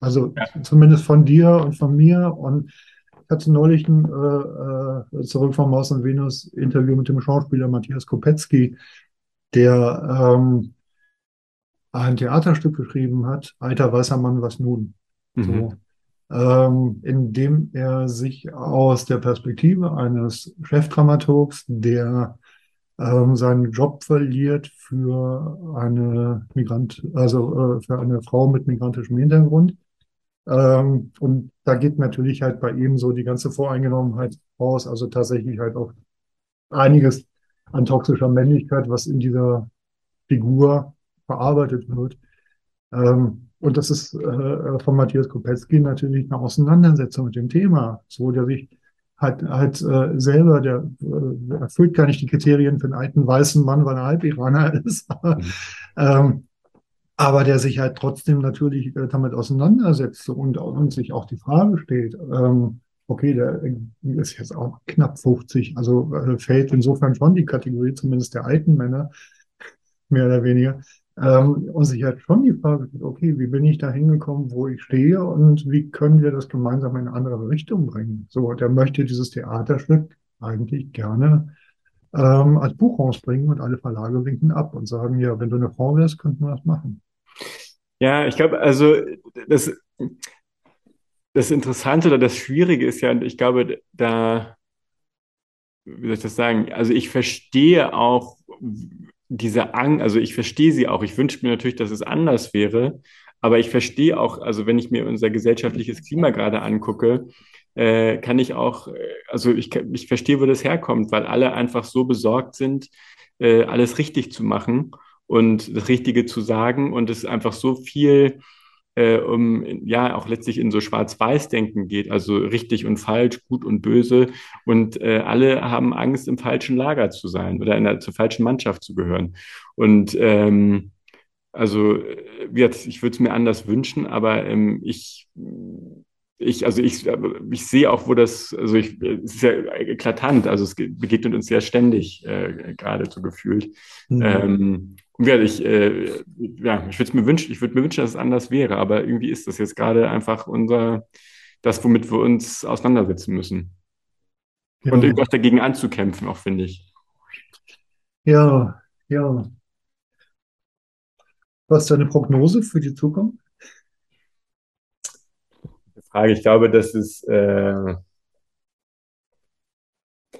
Also zumindest von dir und von mir. Und ich hatte neulich ein äh, äh, zurück vom Mars und Venus Interview mit dem Schauspieler Matthias Kopetzky, der ähm, ein Theaterstück geschrieben hat, Alter weißer Mann, was nun? Mhm. So, ähm, in dem er sich aus der Perspektive eines Chefdramaturgs, der ähm, seinen Job verliert für eine Migrant, also äh, für eine Frau mit migrantischem Hintergrund. Ähm, und da geht natürlich halt bei ihm so die ganze Voreingenommenheit raus, also tatsächlich halt auch einiges an toxischer Männlichkeit, was in dieser Figur verarbeitet wird. Ähm, und das ist äh, von Matthias Kopetzky natürlich eine Auseinandersetzung mit dem Thema, so der sich halt halt äh, selber, der äh, erfüllt gar nicht die Kriterien für einen alten weißen Mann, weil er Halb-Iraner ist, aber, Mhm. ähm, aber der sich halt trotzdem natürlich äh, damit auseinandersetzt und, und sich auch die Frage stellt, ähm, okay, der ist jetzt auch knapp 50, also äh, fällt insofern schon die Kategorie zumindest der alten Männer, mehr oder weniger, ähm, und sich halt schon die Frage stellt, okay, wie bin ich da hingekommen, wo ich stehe und wie können wir das gemeinsam in eine andere Richtung bringen? So, der möchte dieses Theaterstück eigentlich gerne ähm, als Buch rausbringen und alle Verlage winken ab und sagen, ja, wenn du eine Frau wärst, könnten wir das machen. Ja, ich glaube, also das, das Interessante oder das Schwierige ist ja, und ich glaube, da, wie soll ich das sagen? Also ich verstehe auch diese Angst, also ich verstehe sie auch. Ich wünsche mir natürlich, dass es anders wäre, aber ich verstehe auch, also wenn ich mir unser gesellschaftliches Klima gerade angucke, äh, kann ich auch, äh, also ich, ich verstehe, wo das herkommt, weil alle einfach so besorgt sind, äh, alles richtig zu machen und das Richtige zu sagen und es einfach so viel äh, um ja auch letztlich in so Schwarz-Weiß-Denken geht, also richtig und falsch, gut und böse. Und äh, alle haben Angst, im falschen Lager zu sein oder in der, zur falschen Mannschaft zu gehören. Und ähm, also jetzt, ich würde es mir anders wünschen, aber ähm, ich ich, also ich, ich sehe auch, wo das, also ich, es ist ja eklatant, also es begegnet uns ja ständig äh, geradezu gefühlt. Mhm. Ähm, und ja, ich, äh, ja, ich würde mir wünschen, ich würde mir wünschen, dass es anders wäre, aber irgendwie ist das jetzt gerade einfach unser, das, womit wir uns auseinandersetzen müssen. Ja. Und irgendwas dagegen anzukämpfen, auch finde ich. Ja, ja. Was ist deine Prognose für die Zukunft? Frage. Ich glaube, dass es, äh,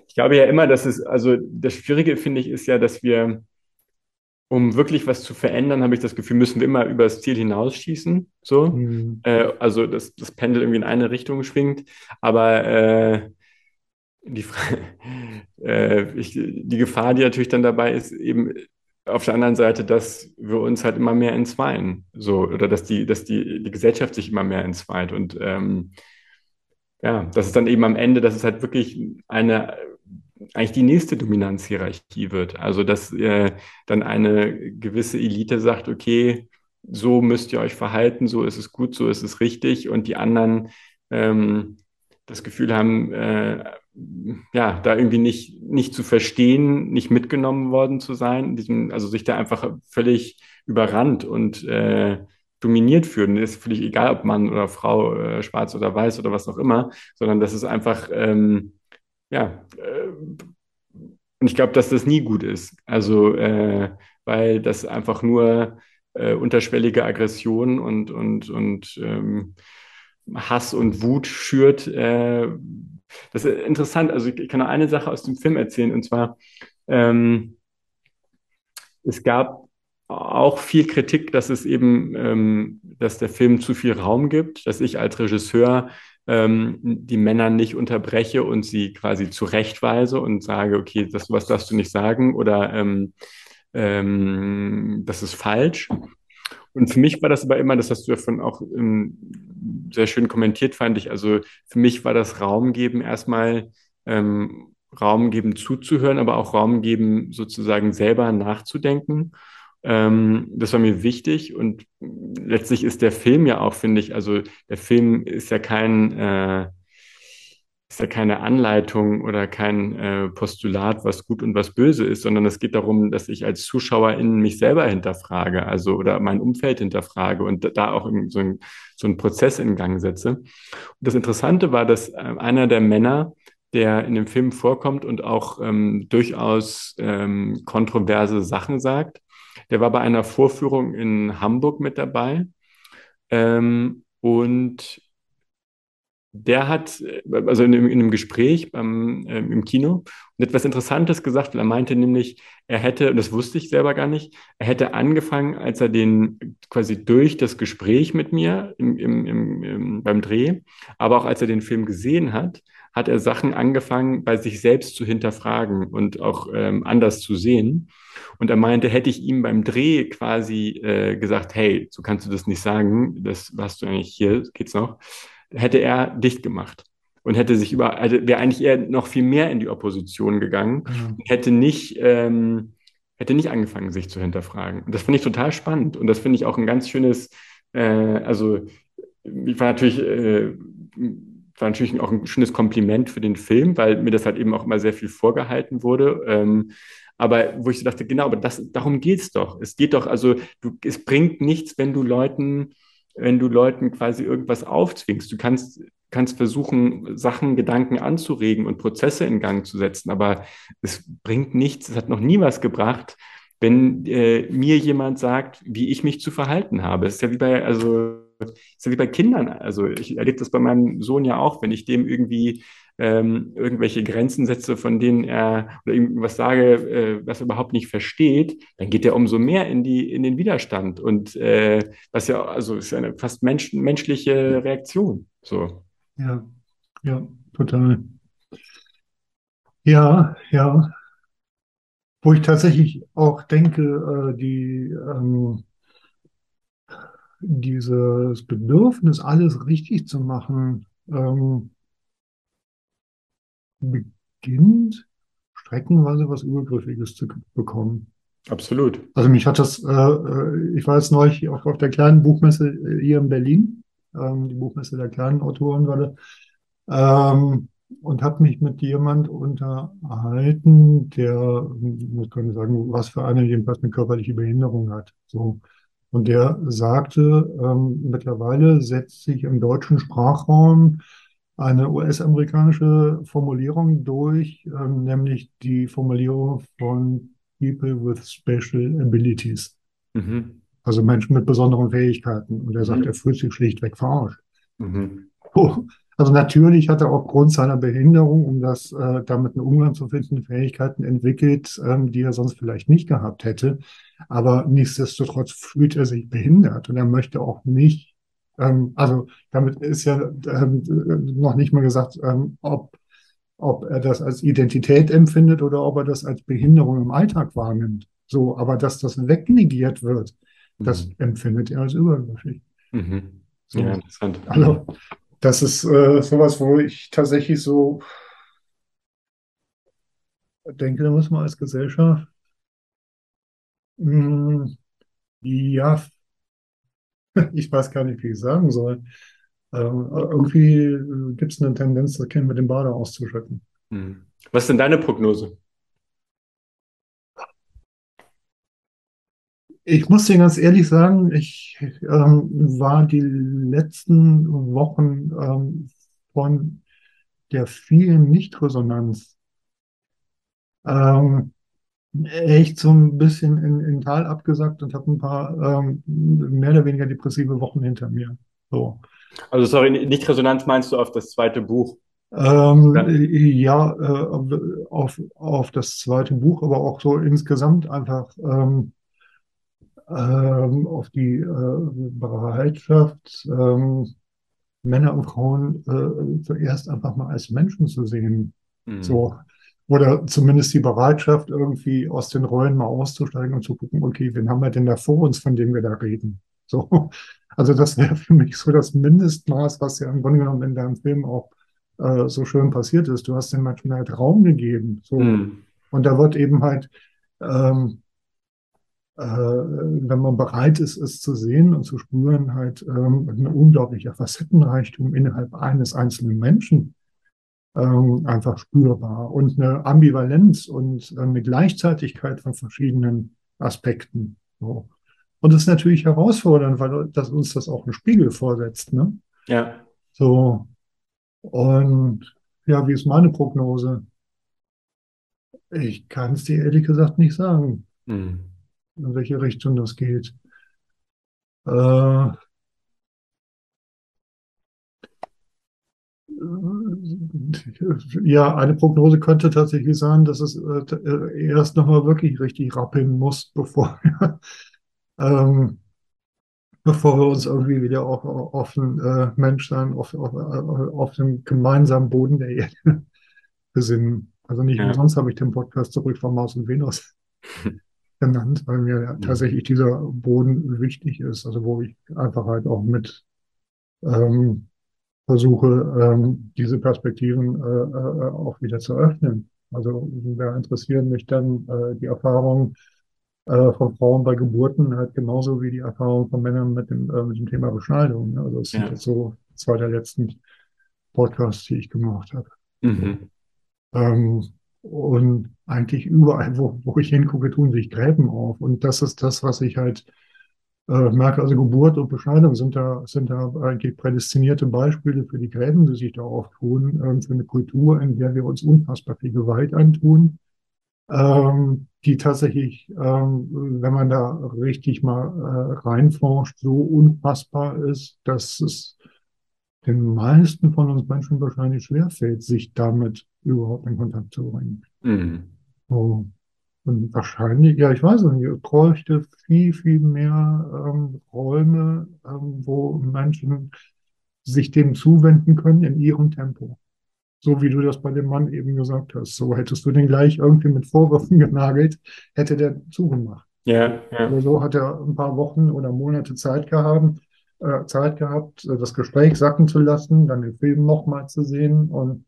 ich glaube ja immer, dass es, also das Schwierige finde ich ist ja, dass wir, um wirklich was zu verändern, habe ich das Gefühl, müssen wir immer über das Ziel hinausschießen. So, mhm. äh, also dass das Pendel irgendwie in eine Richtung schwingt, aber äh, die, äh, ich, die Gefahr, die natürlich dann dabei ist, eben auf der anderen Seite, dass wir uns halt immer mehr entzweien, so oder dass die, dass die, die Gesellschaft sich immer mehr entzweit und ähm, ja, das ist dann eben am Ende, dass es halt wirklich eine eigentlich die nächste Dominanzhierarchie wird. Also dass äh, dann eine gewisse Elite sagt, okay, so müsst ihr euch verhalten, so ist es gut, so ist es richtig und die anderen ähm, das Gefühl haben, äh, ja, da irgendwie nicht, nicht zu verstehen, nicht mitgenommen worden zu sein, diesem, also sich da einfach völlig überrannt und äh, dominiert fühlen. Ist völlig egal, ob Mann oder Frau, äh, schwarz oder weiß oder was auch immer, sondern das ist einfach, ähm, ja, äh, und ich glaube, dass das nie gut ist. Also, äh, weil das einfach nur äh, unterschwellige Aggression und, und, und ähm, Hass und Wut schürt, äh, das ist interessant. Also ich kann noch eine Sache aus dem Film erzählen und zwar ähm, es gab auch viel Kritik, dass es eben, ähm, dass der Film zu viel Raum gibt, dass ich als Regisseur ähm, die Männer nicht unterbreche und sie quasi zurechtweise und sage, okay, das was darfst du nicht sagen oder ähm, ähm, das ist falsch. Und für mich war das aber immer, das hast du ja von auch ähm, sehr schön kommentiert, fand ich. Also für mich war das Raum geben erstmal ähm, Raum geben zuzuhören, aber auch Raum geben, sozusagen selber nachzudenken. Ähm, das war mir wichtig und letztlich ist der Film ja auch, finde ich, also der Film ist ja kein äh, ist ja keine Anleitung oder kein äh, Postulat, was gut und was böse ist, sondern es geht darum, dass ich als Zuschauerin mich selber hinterfrage, also oder mein Umfeld hinterfrage und da auch so, ein, so einen Prozess in Gang setze. Und das Interessante war, dass äh, einer der Männer, der in dem Film vorkommt und auch ähm, durchaus ähm, kontroverse Sachen sagt, der war bei einer Vorführung in Hamburg mit dabei. Ähm, und der hat, also in, in einem Gespräch beim, äh, im Kino, etwas Interessantes gesagt. Er meinte nämlich, er hätte, und das wusste ich selber gar nicht, er hätte angefangen, als er den quasi durch das Gespräch mit mir im, im, im, beim Dreh, aber auch als er den Film gesehen hat, hat er Sachen angefangen, bei sich selbst zu hinterfragen und auch ähm, anders zu sehen. Und er meinte, hätte ich ihm beim Dreh quasi äh, gesagt, hey, so kannst du das nicht sagen, das hast du eigentlich hier, geht's noch hätte er dicht gemacht und hätte sich über, also wäre eigentlich eher noch viel mehr in die Opposition gegangen mhm. und hätte nicht, ähm, hätte nicht angefangen, sich zu hinterfragen. Und das finde ich total spannend und das finde ich auch ein ganz schönes, äh, also ich war natürlich, äh, war natürlich auch ein schönes Kompliment für den Film, weil mir das halt eben auch immer sehr viel vorgehalten wurde. Ähm, aber wo ich so dachte, genau, aber das, darum geht's doch. Es geht doch, also du, es bringt nichts, wenn du Leuten wenn du Leuten quasi irgendwas aufzwingst. Du kannst, kannst versuchen, Sachen, Gedanken anzuregen und Prozesse in Gang zu setzen, aber es bringt nichts, es hat noch nie was gebracht, wenn äh, mir jemand sagt, wie ich mich zu verhalten habe. Es ist ja wie bei, also, ist ja wie bei Kindern. Also ich erlebe das bei meinem Sohn ja auch, wenn ich dem irgendwie ähm, irgendwelche Grenzen setze, von denen er oder irgendwas sage, äh, was er überhaupt nicht versteht, dann geht er umso mehr in die in den Widerstand und äh, was ja also ist eine fast mensch, menschliche Reaktion. So. Ja, ja, total. Ja, ja. wo ich tatsächlich auch denke, äh, die, ähm, dieses Bedürfnis, alles richtig zu machen, ähm, beginnt streckenweise was Übergriffiges zu bekommen. Absolut. Also mich hat das, äh, äh, ich war jetzt neulich auch auf der kleinen Buchmesse äh, hier in Berlin, ähm, die Buchmesse der kleinen Autoren war ähm, und habe mich mit jemand unterhalten, der, muss kann ich sagen, was für eine jedenfalls eine körperliche Behinderung hat. So. Und der sagte, ähm, mittlerweile setzt sich im deutschen Sprachraum eine US-amerikanische Formulierung durch, ähm, nämlich die Formulierung von People with Special Abilities. Mhm. Also Menschen mit besonderen Fähigkeiten. Und er sagt, Mhm. er fühlt sich schlichtweg verarscht. Mhm. Oh, Also natürlich hat er aufgrund seiner Behinderung, um das äh, damit einen Umgang zu finden, Fähigkeiten entwickelt, ähm, die er sonst vielleicht nicht gehabt hätte. Aber nichtsdestotrotz fühlt er sich behindert und er möchte auch nicht, ähm, also damit ist ja ähm, noch nicht mal gesagt, ähm, ob, ob er das als Identität empfindet oder ob er das als Behinderung im Alltag wahrnimmt. So, aber dass das wegnegiert wird, das Mhm. empfindet er als übergriffig. Mhm. So. Ja, interessant. Also, das ist äh, sowas, wo ich tatsächlich so denke, da muss man als Gesellschaft, mh, ja, ich weiß gar nicht, wie ich sagen soll. Ähm, irgendwie gibt es eine Tendenz, das Kind mit dem Bade auszuschütten. Mhm. Was ist denn deine Prognose? Ich muss dir ganz ehrlich sagen, ich ähm, war die letzten Wochen ähm, von der vielen Nichtresonanz ähm, echt so ein bisschen in, in Tal abgesackt und habe ein paar ähm, mehr oder weniger depressive Wochen hinter mir. So. Also, sorry, nicht Resonanz meinst du auf das zweite Buch? Ähm, Ja. äh, auf, auf das zweite Buch, aber auch so insgesamt einfach ähm, ähm, auf die äh, Bereitschaft, ähm, Männer und Frauen äh, zuerst einfach mal als Menschen zu sehen. Mhm. So. Oder zumindest die Bereitschaft, irgendwie aus den Rollen mal auszusteigen und zu gucken, okay, wen haben wir denn da vor uns, von dem wir da reden? So. Also das wäre für mich so das Mindestmaß, was ja im Grunde genommen in deinem Film auch äh, so schön passiert ist. Du hast den Menschen halt Raum gegeben. So. Mhm. Und da wird eben halt, ähm, äh, wenn man bereit ist, es zu sehen und zu spüren, halt ähm, ein unglaublicher Facettenreichtum innerhalb eines einzelnen Menschen ähm, einfach spürbar und eine Ambivalenz und eine Gleichzeitigkeit von verschiedenen Aspekten. So. Und das ist natürlich herausfordernd, weil das uns das auch einen Spiegel vorsetzt. Ne? Ja. So. Und ja, wie ist meine Prognose? Ich kann es dir ehrlich gesagt nicht sagen, Mhm. in welche Richtung das geht. Äh, ja, eine Prognose könnte tatsächlich sein, dass es äh, erst nochmal wirklich richtig rappeln muss, bevor wir, ähm, bevor wir uns irgendwie wieder auf, auf den äh, Menschsein, auf, auf, auf den gemeinsamen Boden der Erde besinnen. Also nicht Ja. umsonst habe ich den Podcast zurück von Mars und Venus genannt, weil mir ja tatsächlich dieser Boden wichtig ist. Also wo ich einfach halt auch mit ähm, versuche, ähm, diese Perspektiven äh, äh, auch wieder zu öffnen. Also da interessieren mich dann äh, die Erfahrungen äh, von Frauen bei Geburten halt genauso wie die Erfahrungen von Männern mit dem, äh, mit dem Thema Beschneidung. Ne? Also das sind Ja. jetzt so zwei der letzten Podcasts, die ich gemacht habe. Mhm. Ähm, und eigentlich überall, wo, wo ich hingucke, tun sich Gräben auf. Und das ist das, was ich halt merke. Also Geburt und Bescheidung sind da, sind da eigentlich prädestinierte Beispiele für die Gräben, die sich da auftun, ähm, für eine Kultur, in der wir uns unfassbar viel Gewalt antun, ähm, die tatsächlich, ähm, wenn man da richtig mal äh, reinforscht, so unfassbar ist, dass es den meisten von uns Menschen wahrscheinlich schwerfällt, sich damit überhaupt in Kontakt zu bringen. Mhm. So. Und wahrscheinlich, ja, ich weiß nicht, es bräuchte viel, viel mehr ähm, Räume, ähm, wo Menschen sich dem zuwenden können in ihrem Tempo. So wie du das bei dem Mann eben gesagt hast. So hättest du den gleich irgendwie mit Vorwürfen genagelt, hätte der zugemacht. Ja, ja. Oder so hat er ein paar Wochen oder Monate Zeit gehabt, äh, Zeit gehabt, äh, das Gespräch sacken zu lassen, dann den Film nochmal zu sehen und,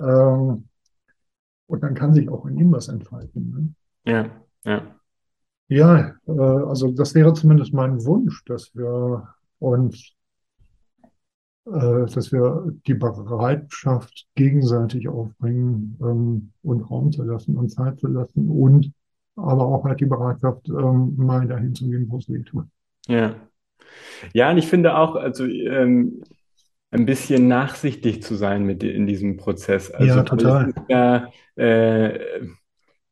ähm, und dann kann sich auch in ihm was entfalten. Ne? Ja, ja. Ja, äh, also das wäre zumindest mein Wunsch, dass wir uns, äh, dass wir die Bereitschaft gegenseitig aufbringen ähm, und Raum zu lassen und Zeit zu lassen und aber auch halt die Bereitschaft, ähm, mal dahin zu gehen, wo es weh tut. Ja. Ja, und ich finde auch, also ähm, ein bisschen nachsichtig zu sein mit in diesem Prozess. Also Ja, total. ja, äh,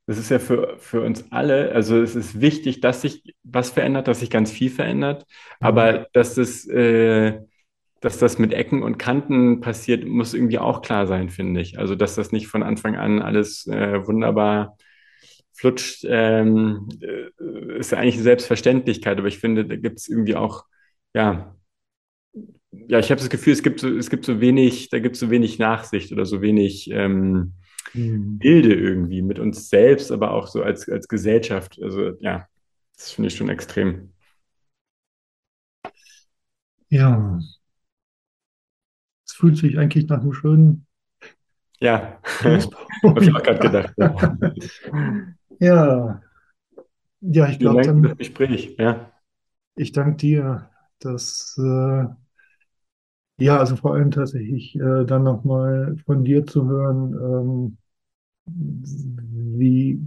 das ist ja für, für uns alle, also es ist wichtig, dass sich was verändert, dass sich ganz viel verändert, aber dass das, äh, dass das mit Ecken und Kanten passiert, muss irgendwie auch klar sein, finde ich. Also dass das nicht von Anfang an alles äh, wunderbar flutscht, ähm, äh, ist ja eigentlich eine Selbstverständlichkeit, aber ich finde, da gibt es irgendwie auch, ja, ja, ich habe das Gefühl, es gibt so, es gibt so wenig, da gibt es so wenig Nachsicht oder so wenig ähm, Hm. Bilde irgendwie mit uns selbst, aber auch so als, als Gesellschaft. Also ja, das finde ich schon extrem. Ja, es fühlt sich eigentlich nach einem schönen Ja, habe ich auch gerade gedacht. Ja. Ja, ja, ich glaube, dann, Gespräch. Ja, ich danke dir, dass, äh, ja, also vor allem tatsächlich äh, dann nochmal von dir zu hören, ähm, wie,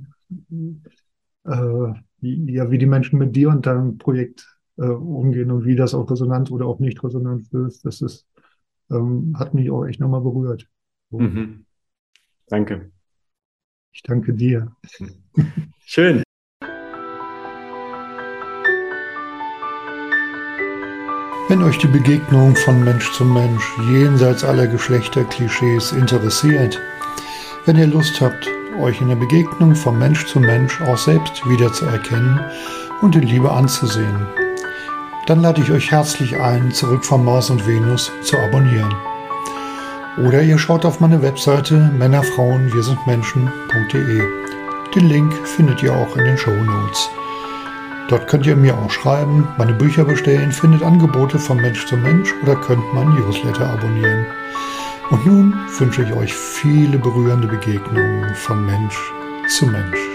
äh, wie, ja, wie die Menschen mit dir und deinem Projekt äh, umgehen und wie das auf Resonanz oder auch nicht Resonanz löst. Das ist, ähm, hat mich auch echt nochmal berührt. Mhm. Danke. Ich danke dir. Schön. Wenn euch die Begegnung von Mensch zu Mensch jenseits aller Geschlechterklischees interessiert, wenn ihr Lust habt, euch in der Begegnung von Mensch zu Mensch auch selbst wiederzuerkennen und in Liebe anzusehen, dann lade ich euch herzlich ein, zurück von Mars und Venus zu abonnieren. Oder ihr schaut auf meine Webseite Männerfrauen wir sind Menschen.de. Den Link findet ihr auch in den Show Notes. Dort könnt ihr mir auch schreiben, meine Bücher bestellen, findet Angebote von Mensch zu Mensch oder könnt meinen Newsletter abonnieren. Und nun wünsche ich euch viele berührende Begegnungen von Mensch zu Mensch.